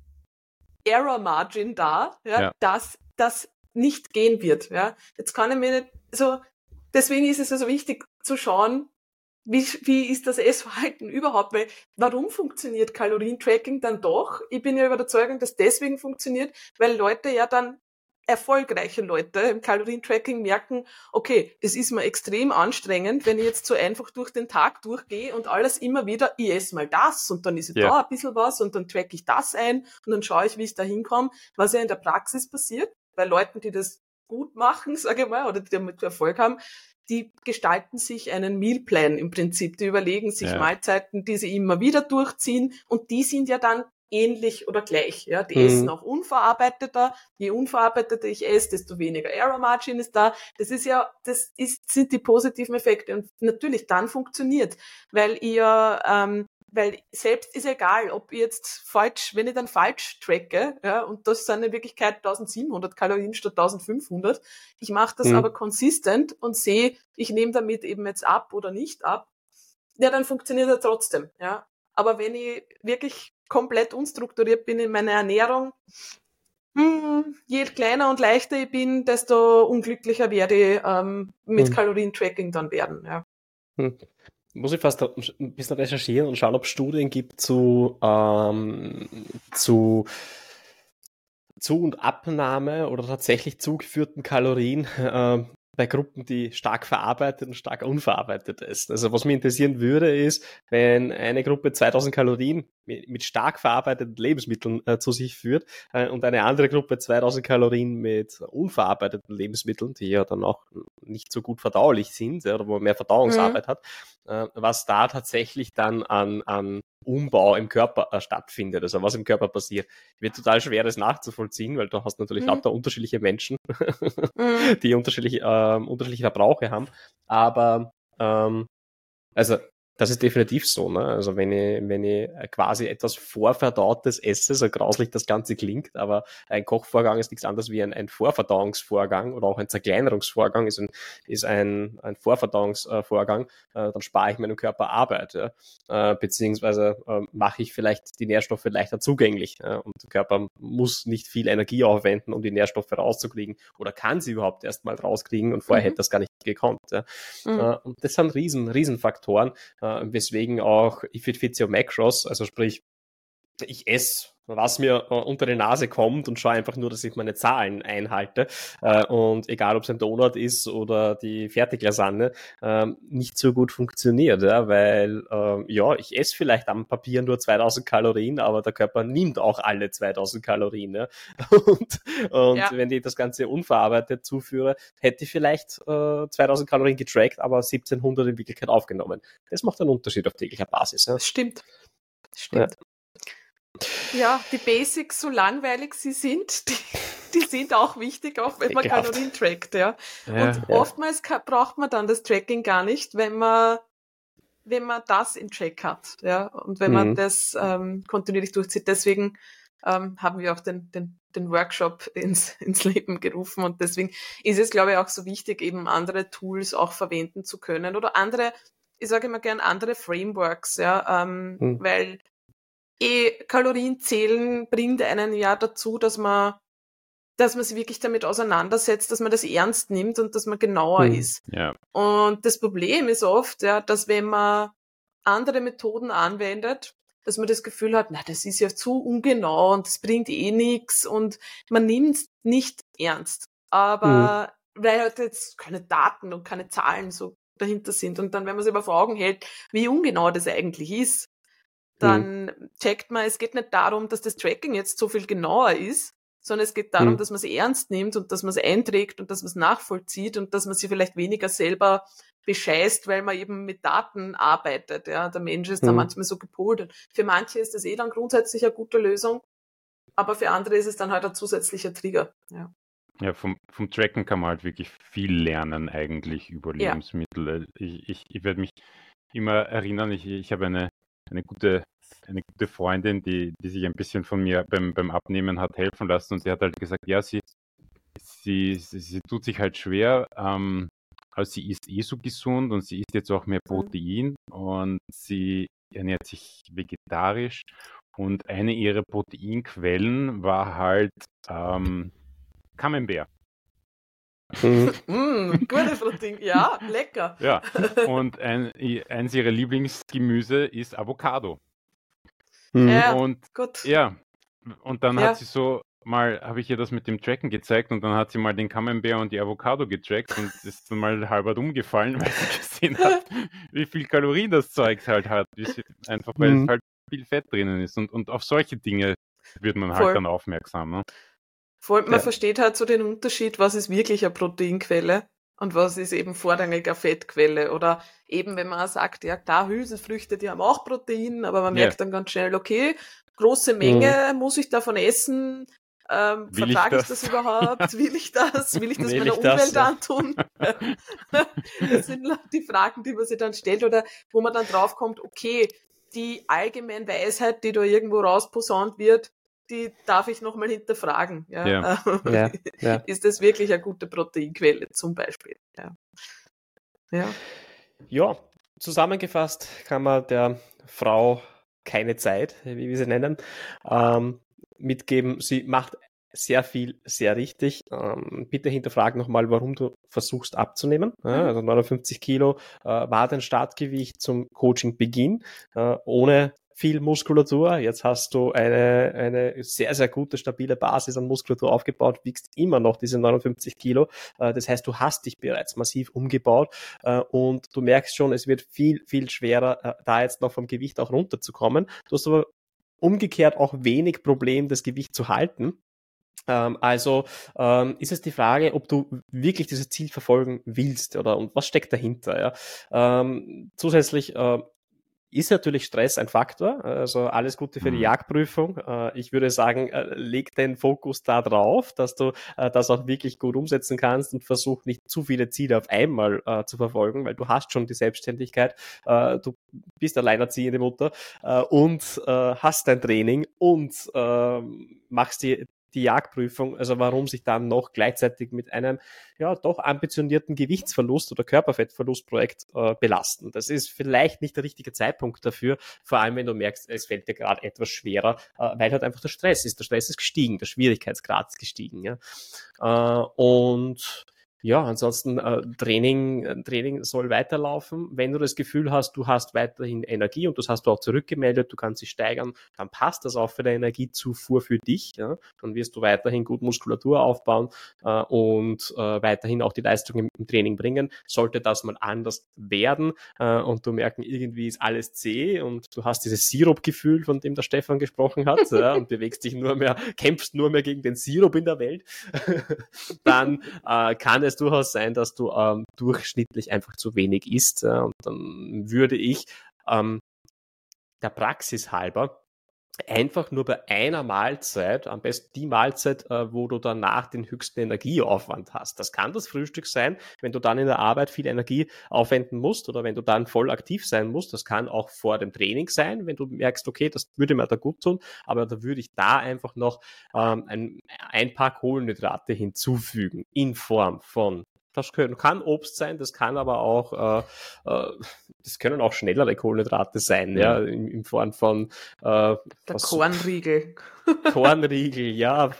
Error Margin da, ja, ja. dass das nicht gehen wird. Ja. Jetzt kann ich mir nicht so, deswegen ist es also wichtig zu schauen, wie, wie ist das Essverhalten überhaupt? Weil warum funktioniert Kalorientracking dann doch? Ich bin ja überzeugt, dass deswegen funktioniert, weil Leute ja dann erfolgreiche Leute im Kalorientracking merken, okay, das ist mir extrem anstrengend, wenn ich jetzt so einfach durch den Tag durchgehe und alles immer wieder, ich esse mal das und dann ist ja. da ein bisschen was und dann track ich das ein und dann schaue ich, wie ich da hinkomme, was ja in der Praxis passiert, bei Leuten, die das gut machen, sage ich mal, oder die damit Erfolg haben, die gestalten sich einen Mealplan im Prinzip, die überlegen sich ja. Mahlzeiten, die sie immer wieder durchziehen und die sind ja dann ähnlich oder gleich. Ja, die mhm. essen auch unverarbeiteter. Je unverarbeiteter ich esse, desto weniger Error Margin ist da. Das ist ja, das ist, sind die positiven Effekte und natürlich dann funktioniert, weil ihr ähm, weil selbst ist egal, ob ich jetzt falsch, wenn ich dann falsch tracke, ja, und das sind in Wirklichkeit 1700 Kalorien statt 1500, ich mache das mhm. aber konsistent und sehe, ich nehme damit eben jetzt ab oder nicht ab, ja, dann funktioniert er trotzdem, ja. Aber wenn ich wirklich komplett unstrukturiert bin in meiner Ernährung, hm, je kleiner und leichter ich bin, desto unglücklicher werde ich ähm, mit hm. Kalorientracking dann werden. Ja. Hm. Muss ich fast ein bisschen recherchieren und schauen, ob es Studien gibt zu, ähm, zu Zu- und Abnahme oder tatsächlich zugeführten Kalorien äh, bei Gruppen, die stark verarbeitet und stark unverarbeitet essen. Also was mich interessieren würde, ist, wenn eine Gruppe 2000 Kalorien mit stark verarbeiteten Lebensmitteln äh, zu sich führt äh, und eine andere Gruppe 2000 Kalorien mit unverarbeiteten Lebensmitteln, die ja dann auch nicht so gut verdaulich sind ja, oder wo man mehr Verdauungsarbeit mhm. hat, äh, was da tatsächlich dann an, an Umbau im Körper äh, stattfindet, also was im Körper passiert. Wird total schwer, das nachzuvollziehen, weil du hast natürlich mhm. lauter unterschiedliche Menschen, mhm. die unterschiedliche, äh, unterschiedliche Verbrauche haben. Aber ähm, also das ist definitiv so. Ne? Also wenn ich, wenn ich quasi etwas Vorverdautes esse, so grauslich das Ganze klingt, aber ein Kochvorgang ist nichts anderes wie ein, ein Vorverdauungsvorgang oder auch ein Zerkleinerungsvorgang ist ein, ist ein, ein Vorverdauungsvorgang, äh, dann spare ich meinem Körper Arbeit, ja? äh, beziehungsweise äh, mache ich vielleicht die Nährstoffe leichter zugänglich ja? und der Körper muss nicht viel Energie aufwenden, um die Nährstoffe rauszukriegen oder kann sie überhaupt erst mal rauskriegen und vorher mhm. hätte das gar nicht gekonnt. Ja? Mhm. Äh, und das sind riesen, riesen Faktoren, äh, weswegen auch Ifit Macros, also sprich, ich esse was mir äh, unter die Nase kommt und schaue einfach nur, dass ich meine Zahlen einhalte. Äh, und egal, ob es ein Donut ist oder die Fertiglasagne, äh, nicht so gut funktioniert, ja, weil äh, ja, ich esse vielleicht am Papier nur 2000 Kalorien, aber der Körper nimmt auch alle 2000 Kalorien. Ja. Und, und ja. wenn ich das Ganze unverarbeitet zuführe, hätte ich vielleicht äh, 2000 Kalorien getrackt, aber 1700 in Wirklichkeit aufgenommen. Das macht einen Unterschied auf täglicher Basis. Ja. Das stimmt. Das stimmt. Ja. Die Basics, so langweilig sie sind, die, die sind auch wichtig, auch wenn man Ekelhaft. Kalorien trackt, ja. ja und ja. oftmals braucht man dann das Tracking gar nicht, wenn man wenn man das in Check hat, ja, und wenn mhm. man das ähm, kontinuierlich durchzieht. Deswegen ähm, haben wir auch den, den, den Workshop ins, ins Leben gerufen und deswegen ist es, glaube ich, auch so wichtig, eben andere Tools auch verwenden zu können oder andere, ich sage immer gern andere Frameworks, ja, ähm, mhm. weil eh Kalorien zählen bringt einen ja dazu, dass man dass man sich wirklich damit auseinandersetzt, dass man das ernst nimmt und dass man genauer hm, ist. Ja. Und das Problem ist oft, ja, dass wenn man andere Methoden anwendet, dass man das Gefühl hat, na, das ist ja zu ungenau und das bringt eh nichts und man nimmt es nicht ernst. Aber mhm. weil halt jetzt keine Daten und keine Zahlen so dahinter sind. Und dann, wenn man sich aber vor Augen hält, wie ungenau das eigentlich ist, dann mhm. checkt man, es geht nicht darum, dass das Tracking jetzt so viel genauer ist, sondern es geht darum, mhm. dass man es ernst nimmt und dass man es einträgt und dass man es nachvollzieht und dass man sich vielleicht weniger selber bescheißt, weil man eben mit Daten arbeitet. Ja, der Mensch ist da mhm. manchmal so gepolt. Für manche ist das eh dann grundsätzlich eine gute Lösung, aber für andere ist es dann halt ein zusätzlicher Trigger. Ja. Ja, vom, vom Tracken kann man halt wirklich viel lernen eigentlich über ja. Lebensmittel. Ich, ich, ich werde mich immer erinnern, ich, ich habe eine, eine gute eine gute Freundin, die, die sich ein bisschen von mir beim, beim Abnehmen hat helfen lassen und sie hat halt gesagt, ja, sie, sie, sie, sie tut sich halt schwer, ähm, also sie ist eh so gesund und sie isst jetzt auch mehr mhm. Protein und sie ernährt sich vegetarisch und eine ihrer Proteinquellen war halt ähm, Camembert. Mhm. mm, gute Protein, ja, lecker. Ja, und ein, eins ihrer Lieblingsgemüse ist Avocado. Mhm. Ja, und gut. ja, und dann ja. hat sie so mal, habe ich ihr das mit dem Tracken gezeigt und dann hat sie mal den Camembert und die Avocado getrackt und ist dann mal halber umgefallen, weil sie gesehen hat, wie viel Kalorien das Zeug halt hat. einfach weil mhm. es halt viel Fett drinnen ist. Und, und auf solche Dinge wird man halt Voll. dann aufmerksam. Ne? Vor allem, man ja. versteht halt so den Unterschied, was ist wirklich eine Proteinquelle und was ist eben vorrangig eine Fettquelle. Oder eben, wenn man sagt, ja klar, Hülsenfrüchte, die haben auch Protein, aber man merkt dann ganz schnell, okay, große Menge mhm. muss ich davon essen, ähm, vertrage ich, ich das? überhaupt? Will ich das? Will ich das Will meiner ich Umwelt das, antun? das sind die Fragen, die man sich dann stellt oder wo man dann draufkommt, okay, die allgemeine Weisheit, die da irgendwo rausposaunt wird, die darf ich nochmal hinterfragen. Ja? Ja. ja, ja. Ist das wirklich eine gute Proteinquelle zum Beispiel? Ja. ja. Ja, zusammengefasst kann man der Frau keine Zeit, wie wir sie nennen, ähm, mitgeben. Sie macht sehr viel, sehr richtig. Ähm, bitte hinterfrag nochmal, warum du versuchst abzunehmen. Ja, mhm. also 59 Kilo äh, war dein Startgewicht zum Coaching-Beginn. Äh, ohne viel Muskulatur. Jetzt hast du eine, eine sehr, sehr gute, stabile Basis an Muskulatur aufgebaut, wiegst immer noch diese 59 Kilo. Äh, das heißt, du hast dich bereits massiv umgebaut äh, und du merkst schon, es wird viel, viel schwerer, äh, da jetzt noch vom Gewicht auch runterzukommen. Du hast aber umgekehrt auch wenig Problem, das Gewicht zu halten. Ähm, also ähm, ist es die Frage, ob du wirklich dieses Ziel verfolgen willst oder und was steckt dahinter. Ja? Ähm, zusätzlich ist natürlich Stress ein Faktor, also alles Gute für die mhm. Jagdprüfung. Äh, ich würde sagen, äh, leg den Fokus da drauf, dass du äh, das auch wirklich gut umsetzen kannst und versuch nicht zu viele Ziele auf einmal zu verfolgen, weil du hast schon die Selbstständigkeit, du bist alleinerziehende Mutter und hast dein Training und ähm, machst die die Jagdprüfung, also warum sich dann noch gleichzeitig mit einem ja doch ambitionierten Gewichtsverlust oder Körperfettverlustprojekt äh, belasten. Das ist vielleicht nicht der richtige Zeitpunkt dafür, vor allem wenn du merkst, es fällt dir gerade etwas schwerer, äh, weil halt einfach der Stress ist. Der Stress ist gestiegen, der Schwierigkeitsgrad ist gestiegen. Ja? Äh, und ja, ansonsten äh, Training, äh, Training soll weiterlaufen. Wenn du das Gefühl hast, du hast weiterhin Energie und das hast du auch zurückgemeldet, du kannst dich steigern, dann passt das auch für deine Energiezufuhr für dich. Ja? Dann wirst du weiterhin gut Muskulatur aufbauen äh, und äh, weiterhin auch die Leistung im, im, Training bringen. Sollte das mal anders werden äh, und du merken, irgendwie ist alles zäh und du hast dieses Sirup-Gefühl, von dem der Stefan gesprochen hat, ja, und bewegst dich nur mehr, kämpfst nur mehr gegen den Sirup in der Welt, dann äh, kann es es durchaus sein, dass du ähm, durchschnittlich einfach zu wenig isst. Äh, und dann würde ich ähm, der Praxis halber einfach nur bei einer Mahlzeit, am besten die Mahlzeit, äh, wo du danach den höchsten Energieaufwand hast. Das kann das Frühstück sein, wenn du dann in der Arbeit viel Energie aufwenden musst oder wenn du dann voll aktiv sein musst. Das kann auch vor dem Training sein, wenn du merkst, okay, das würde mir da gut tun, aber da würde ich da einfach noch ähm, ein, ein paar Kohlenhydrate hinzufügen in Form von das können, kann Obst sein, das kann aber auch, äh, äh, das können auch schnellere Kohlenhydrate sein, ja, ja in, in, Form von äh, Der was, Kornriegel. Kornriegel, ja,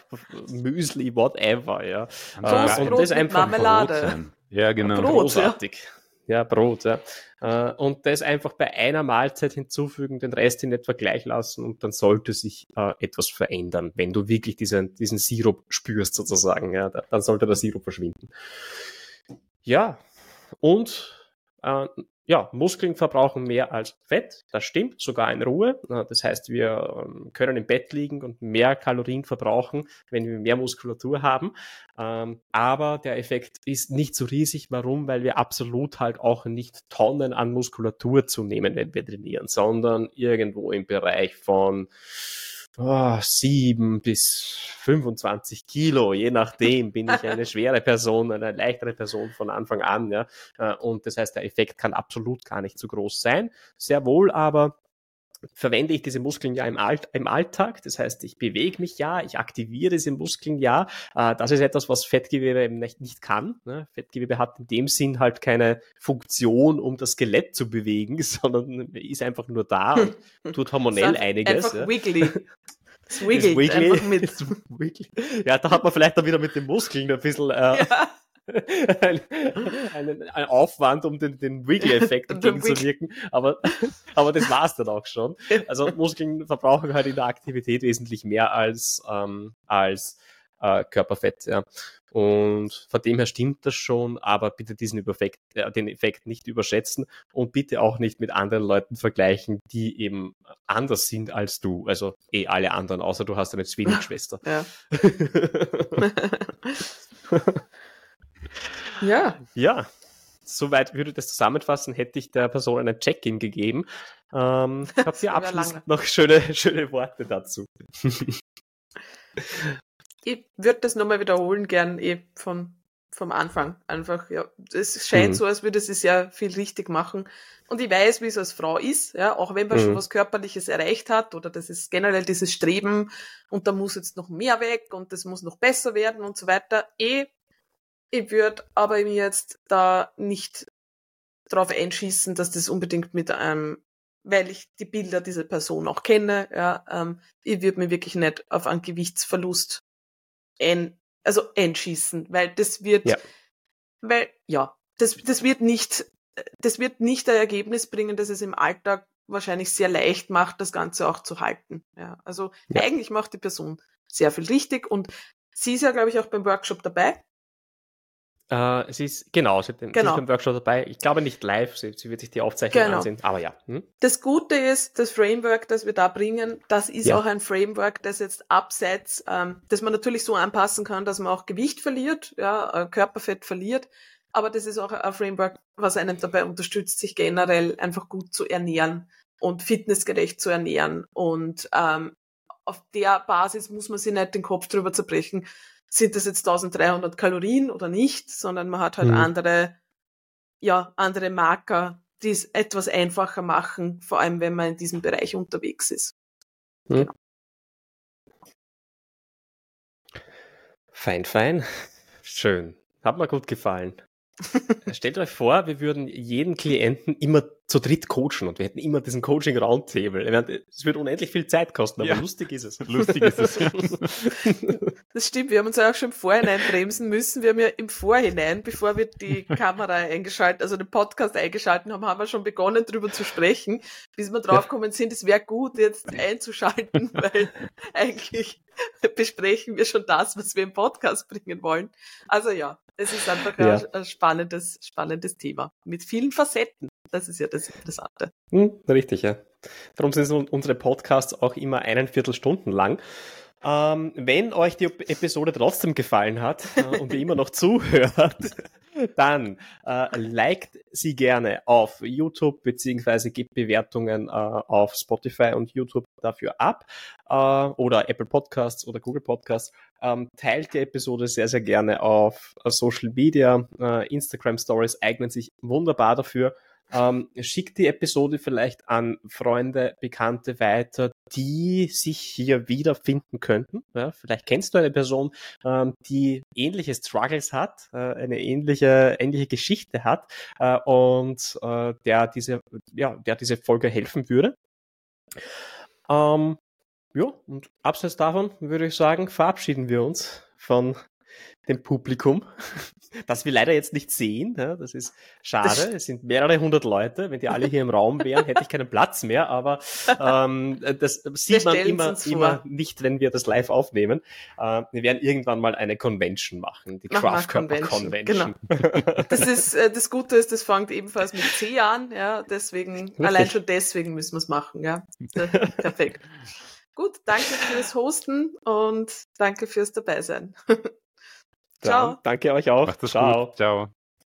Müsli, whatever, ja. Äh, und Brot das einfach Marmelade. Ja, genau. Brot, Großartig. Ja. Ja, Brot, ja. Äh, und das einfach bei einer Mahlzeit hinzufügen, den Rest in etwa gleich lassen und dann sollte sich äh, etwas verändern, wenn du wirklich diesen, diesen Sirup spürst sozusagen, ja, dann sollte der Sirup verschwinden. Ja, und äh, ja, Muskeln verbrauchen mehr als Fett, das stimmt, sogar in Ruhe. Das heißt, wir ähm, können im Bett liegen und mehr Kalorien verbrauchen, wenn wir mehr Muskulatur haben. Ähm, aber der Effekt ist nicht so riesig. Warum? Weil wir absolut halt auch nicht Tonnen an Muskulatur zunehmen, wenn wir trainieren, sondern irgendwo im Bereich von oh, 7 bis 25 Kilo, je nachdem, bin ich eine schwere Person, eine leichtere Person von Anfang an, ja. Äh, und das heißt, der Effekt kann absolut gar nicht so groß sein. Sehr wohl aber verwende ich diese Muskeln ja im, Alt, im Alltag. Das heißt, ich bewege mich ja, ich aktiviere diese Muskeln ja. Äh, das ist etwas, was Fettgewebe eben nicht, nicht kann. Ne? Fettgewebe hat in dem Sinn halt keine Funktion, um das Skelett zu bewegen, sondern ist einfach nur da und tut hormonell einiges. Einfach ja. wiggly. Es wiggelt einfach mit. Ja, da hat man vielleicht dann wieder mit den Muskeln ein bisschen äh, ja. Ein, ein, ein, Aufwand, um den, den Wiggle-Effekt entgegenzuwirken. Aber, aber das war's dann auch schon. Also Muskeln verbrauchen halt in der Aktivität wesentlich mehr als, ähm, als äh, Körperfett. Ja. Und von dem her stimmt das schon, aber bitte diesen Effekt, äh, den Effekt nicht überschätzen und bitte auch nicht mit anderen Leuten vergleichen, die eben anders sind als du. Also eh alle anderen, außer du hast eine Zwillingsschwester. Ja. Ja. Ja. Soweit würde das zusammenfassen, hätte ich der Person einen Check-in gegeben. Ähm, habt ihr abschließend noch schöne, schöne Worte dazu? ich würde das nochmal wiederholen, gern eh von, vom Anfang. Einfach, ja. Es scheint mhm. so, als würde sie sehr viel richtig machen. Und ich weiß, wie es als Frau ist, ja, auch wenn man mhm. schon was Körperliches erreicht hat oder das ist generell dieses Streben und da muss jetzt noch mehr weg und das muss noch besser werden und so weiter. Eh ich würde aber mir jetzt da nicht drauf einschießen, dass das unbedingt mit einem, weil ich die Bilder dieser Person auch kenne, ja, ähm, ich würde mir wirklich nicht auf einen Gewichtsverlust ein, also einschießen, weil das wird, ja. weil, ja, das, das wird nicht, das wird nicht ein Ergebnis bringen, dass es im Alltag wahrscheinlich sehr leicht macht, das Ganze auch zu halten. Ja, also ja. eigentlich macht die Person sehr viel richtig und sie ist ja, glaube ich, auch beim Workshop dabei. Äh, sie ist, genau, sie, genau. sie ist beim Workshop dabei. Ich glaube nicht live, sie, sie wird sich die Aufzeichnung genau. ansehen, aber ja. Hm? Das Gute ist, das Framework, das wir da bringen, das ist ja. auch ein Framework, das jetzt abseits, ähm, das man natürlich so anpassen kann, dass man auch Gewicht verliert, ja, äh, Körperfett verliert, aber das ist auch ein Framework, was einem dabei unterstützt, sich generell einfach gut zu ernähren und fitnessgerecht zu ernähren und ähm, auf der Basis muss man sich nicht den Kopf drüber zerbrechen, sind das jetzt 1300 Kalorien oder nicht, sondern man hat halt mhm. andere, ja, andere Marker, die es etwas einfacher machen, vor allem wenn man in diesem Bereich unterwegs ist. Mhm. Genau. Fein, fein. Schön. Hat mir gut gefallen. Stellt euch vor, wir würden jeden Klienten immer zu dritt coachen und wir hätten immer diesen Coaching Roundtable. Es würde unendlich viel Zeit kosten, aber ja. lustig ist es. Lustig ist es. das stimmt, wir haben uns ja auch schon im Vorhinein bremsen müssen. Wir haben ja im Vorhinein, bevor wir die Kamera eingeschaltet, also den Podcast eingeschaltet haben, haben wir schon begonnen, darüber zu sprechen, bis wir draufgekommen sind, es wäre gut, jetzt einzuschalten, weil eigentlich besprechen wir schon das, was wir im Podcast bringen wollen. Also ja, es ist einfach ja. ein, ein spannendes, spannendes Thema mit vielen Facetten. Das ist ja das Interessante. Hm, richtig, ja. Darum sind unsere Podcasts auch immer einen Viertelstunden lang. Ähm, wenn euch die Episode trotzdem gefallen hat äh, und ihr immer noch zuhört, dann äh, liked sie gerne auf YouTube beziehungsweise gebt Bewertungen äh, auf Spotify und YouTube dafür ab äh, oder Apple Podcasts oder Google Podcasts. Ähm, teilt die Episode sehr, sehr gerne auf Social Media. Uh, Instagram Stories eignen sich wunderbar dafür. Ähm, schickt die Episode vielleicht an Freunde, Bekannte weiter, die sich hier wiederfinden könnten. Ja, vielleicht kennst du eine Person, ähm, die ähnliche Struggles hat, äh, eine ähnliche, ähnliche Geschichte hat äh, und äh, der diese, ja, der diese Folge helfen würde. Ähm, ja, und abseits davon würde ich sagen, verabschieden wir uns von dem Publikum, das wir leider jetzt nicht sehen. Das ist schade. Es sind mehrere hundert Leute. Wenn die alle hier im Raum wären, hätte ich keinen Platz mehr. Aber ähm, das sieht man immer, immer nicht, wenn wir das live aufnehmen. Äh, wir werden irgendwann mal eine Convention machen, die Craft Convention. Convention. Genau. Das ist äh, das Gute ist, das fängt ebenfalls mit C an. Ja, deswegen Richtig. allein schon deswegen müssen wir es machen. Ja, perfekt. Gut, danke fürs Hosten und danke fürs Dabeisein. Ciao. Dann danke euch auch. Ciao. Gut. Ciao.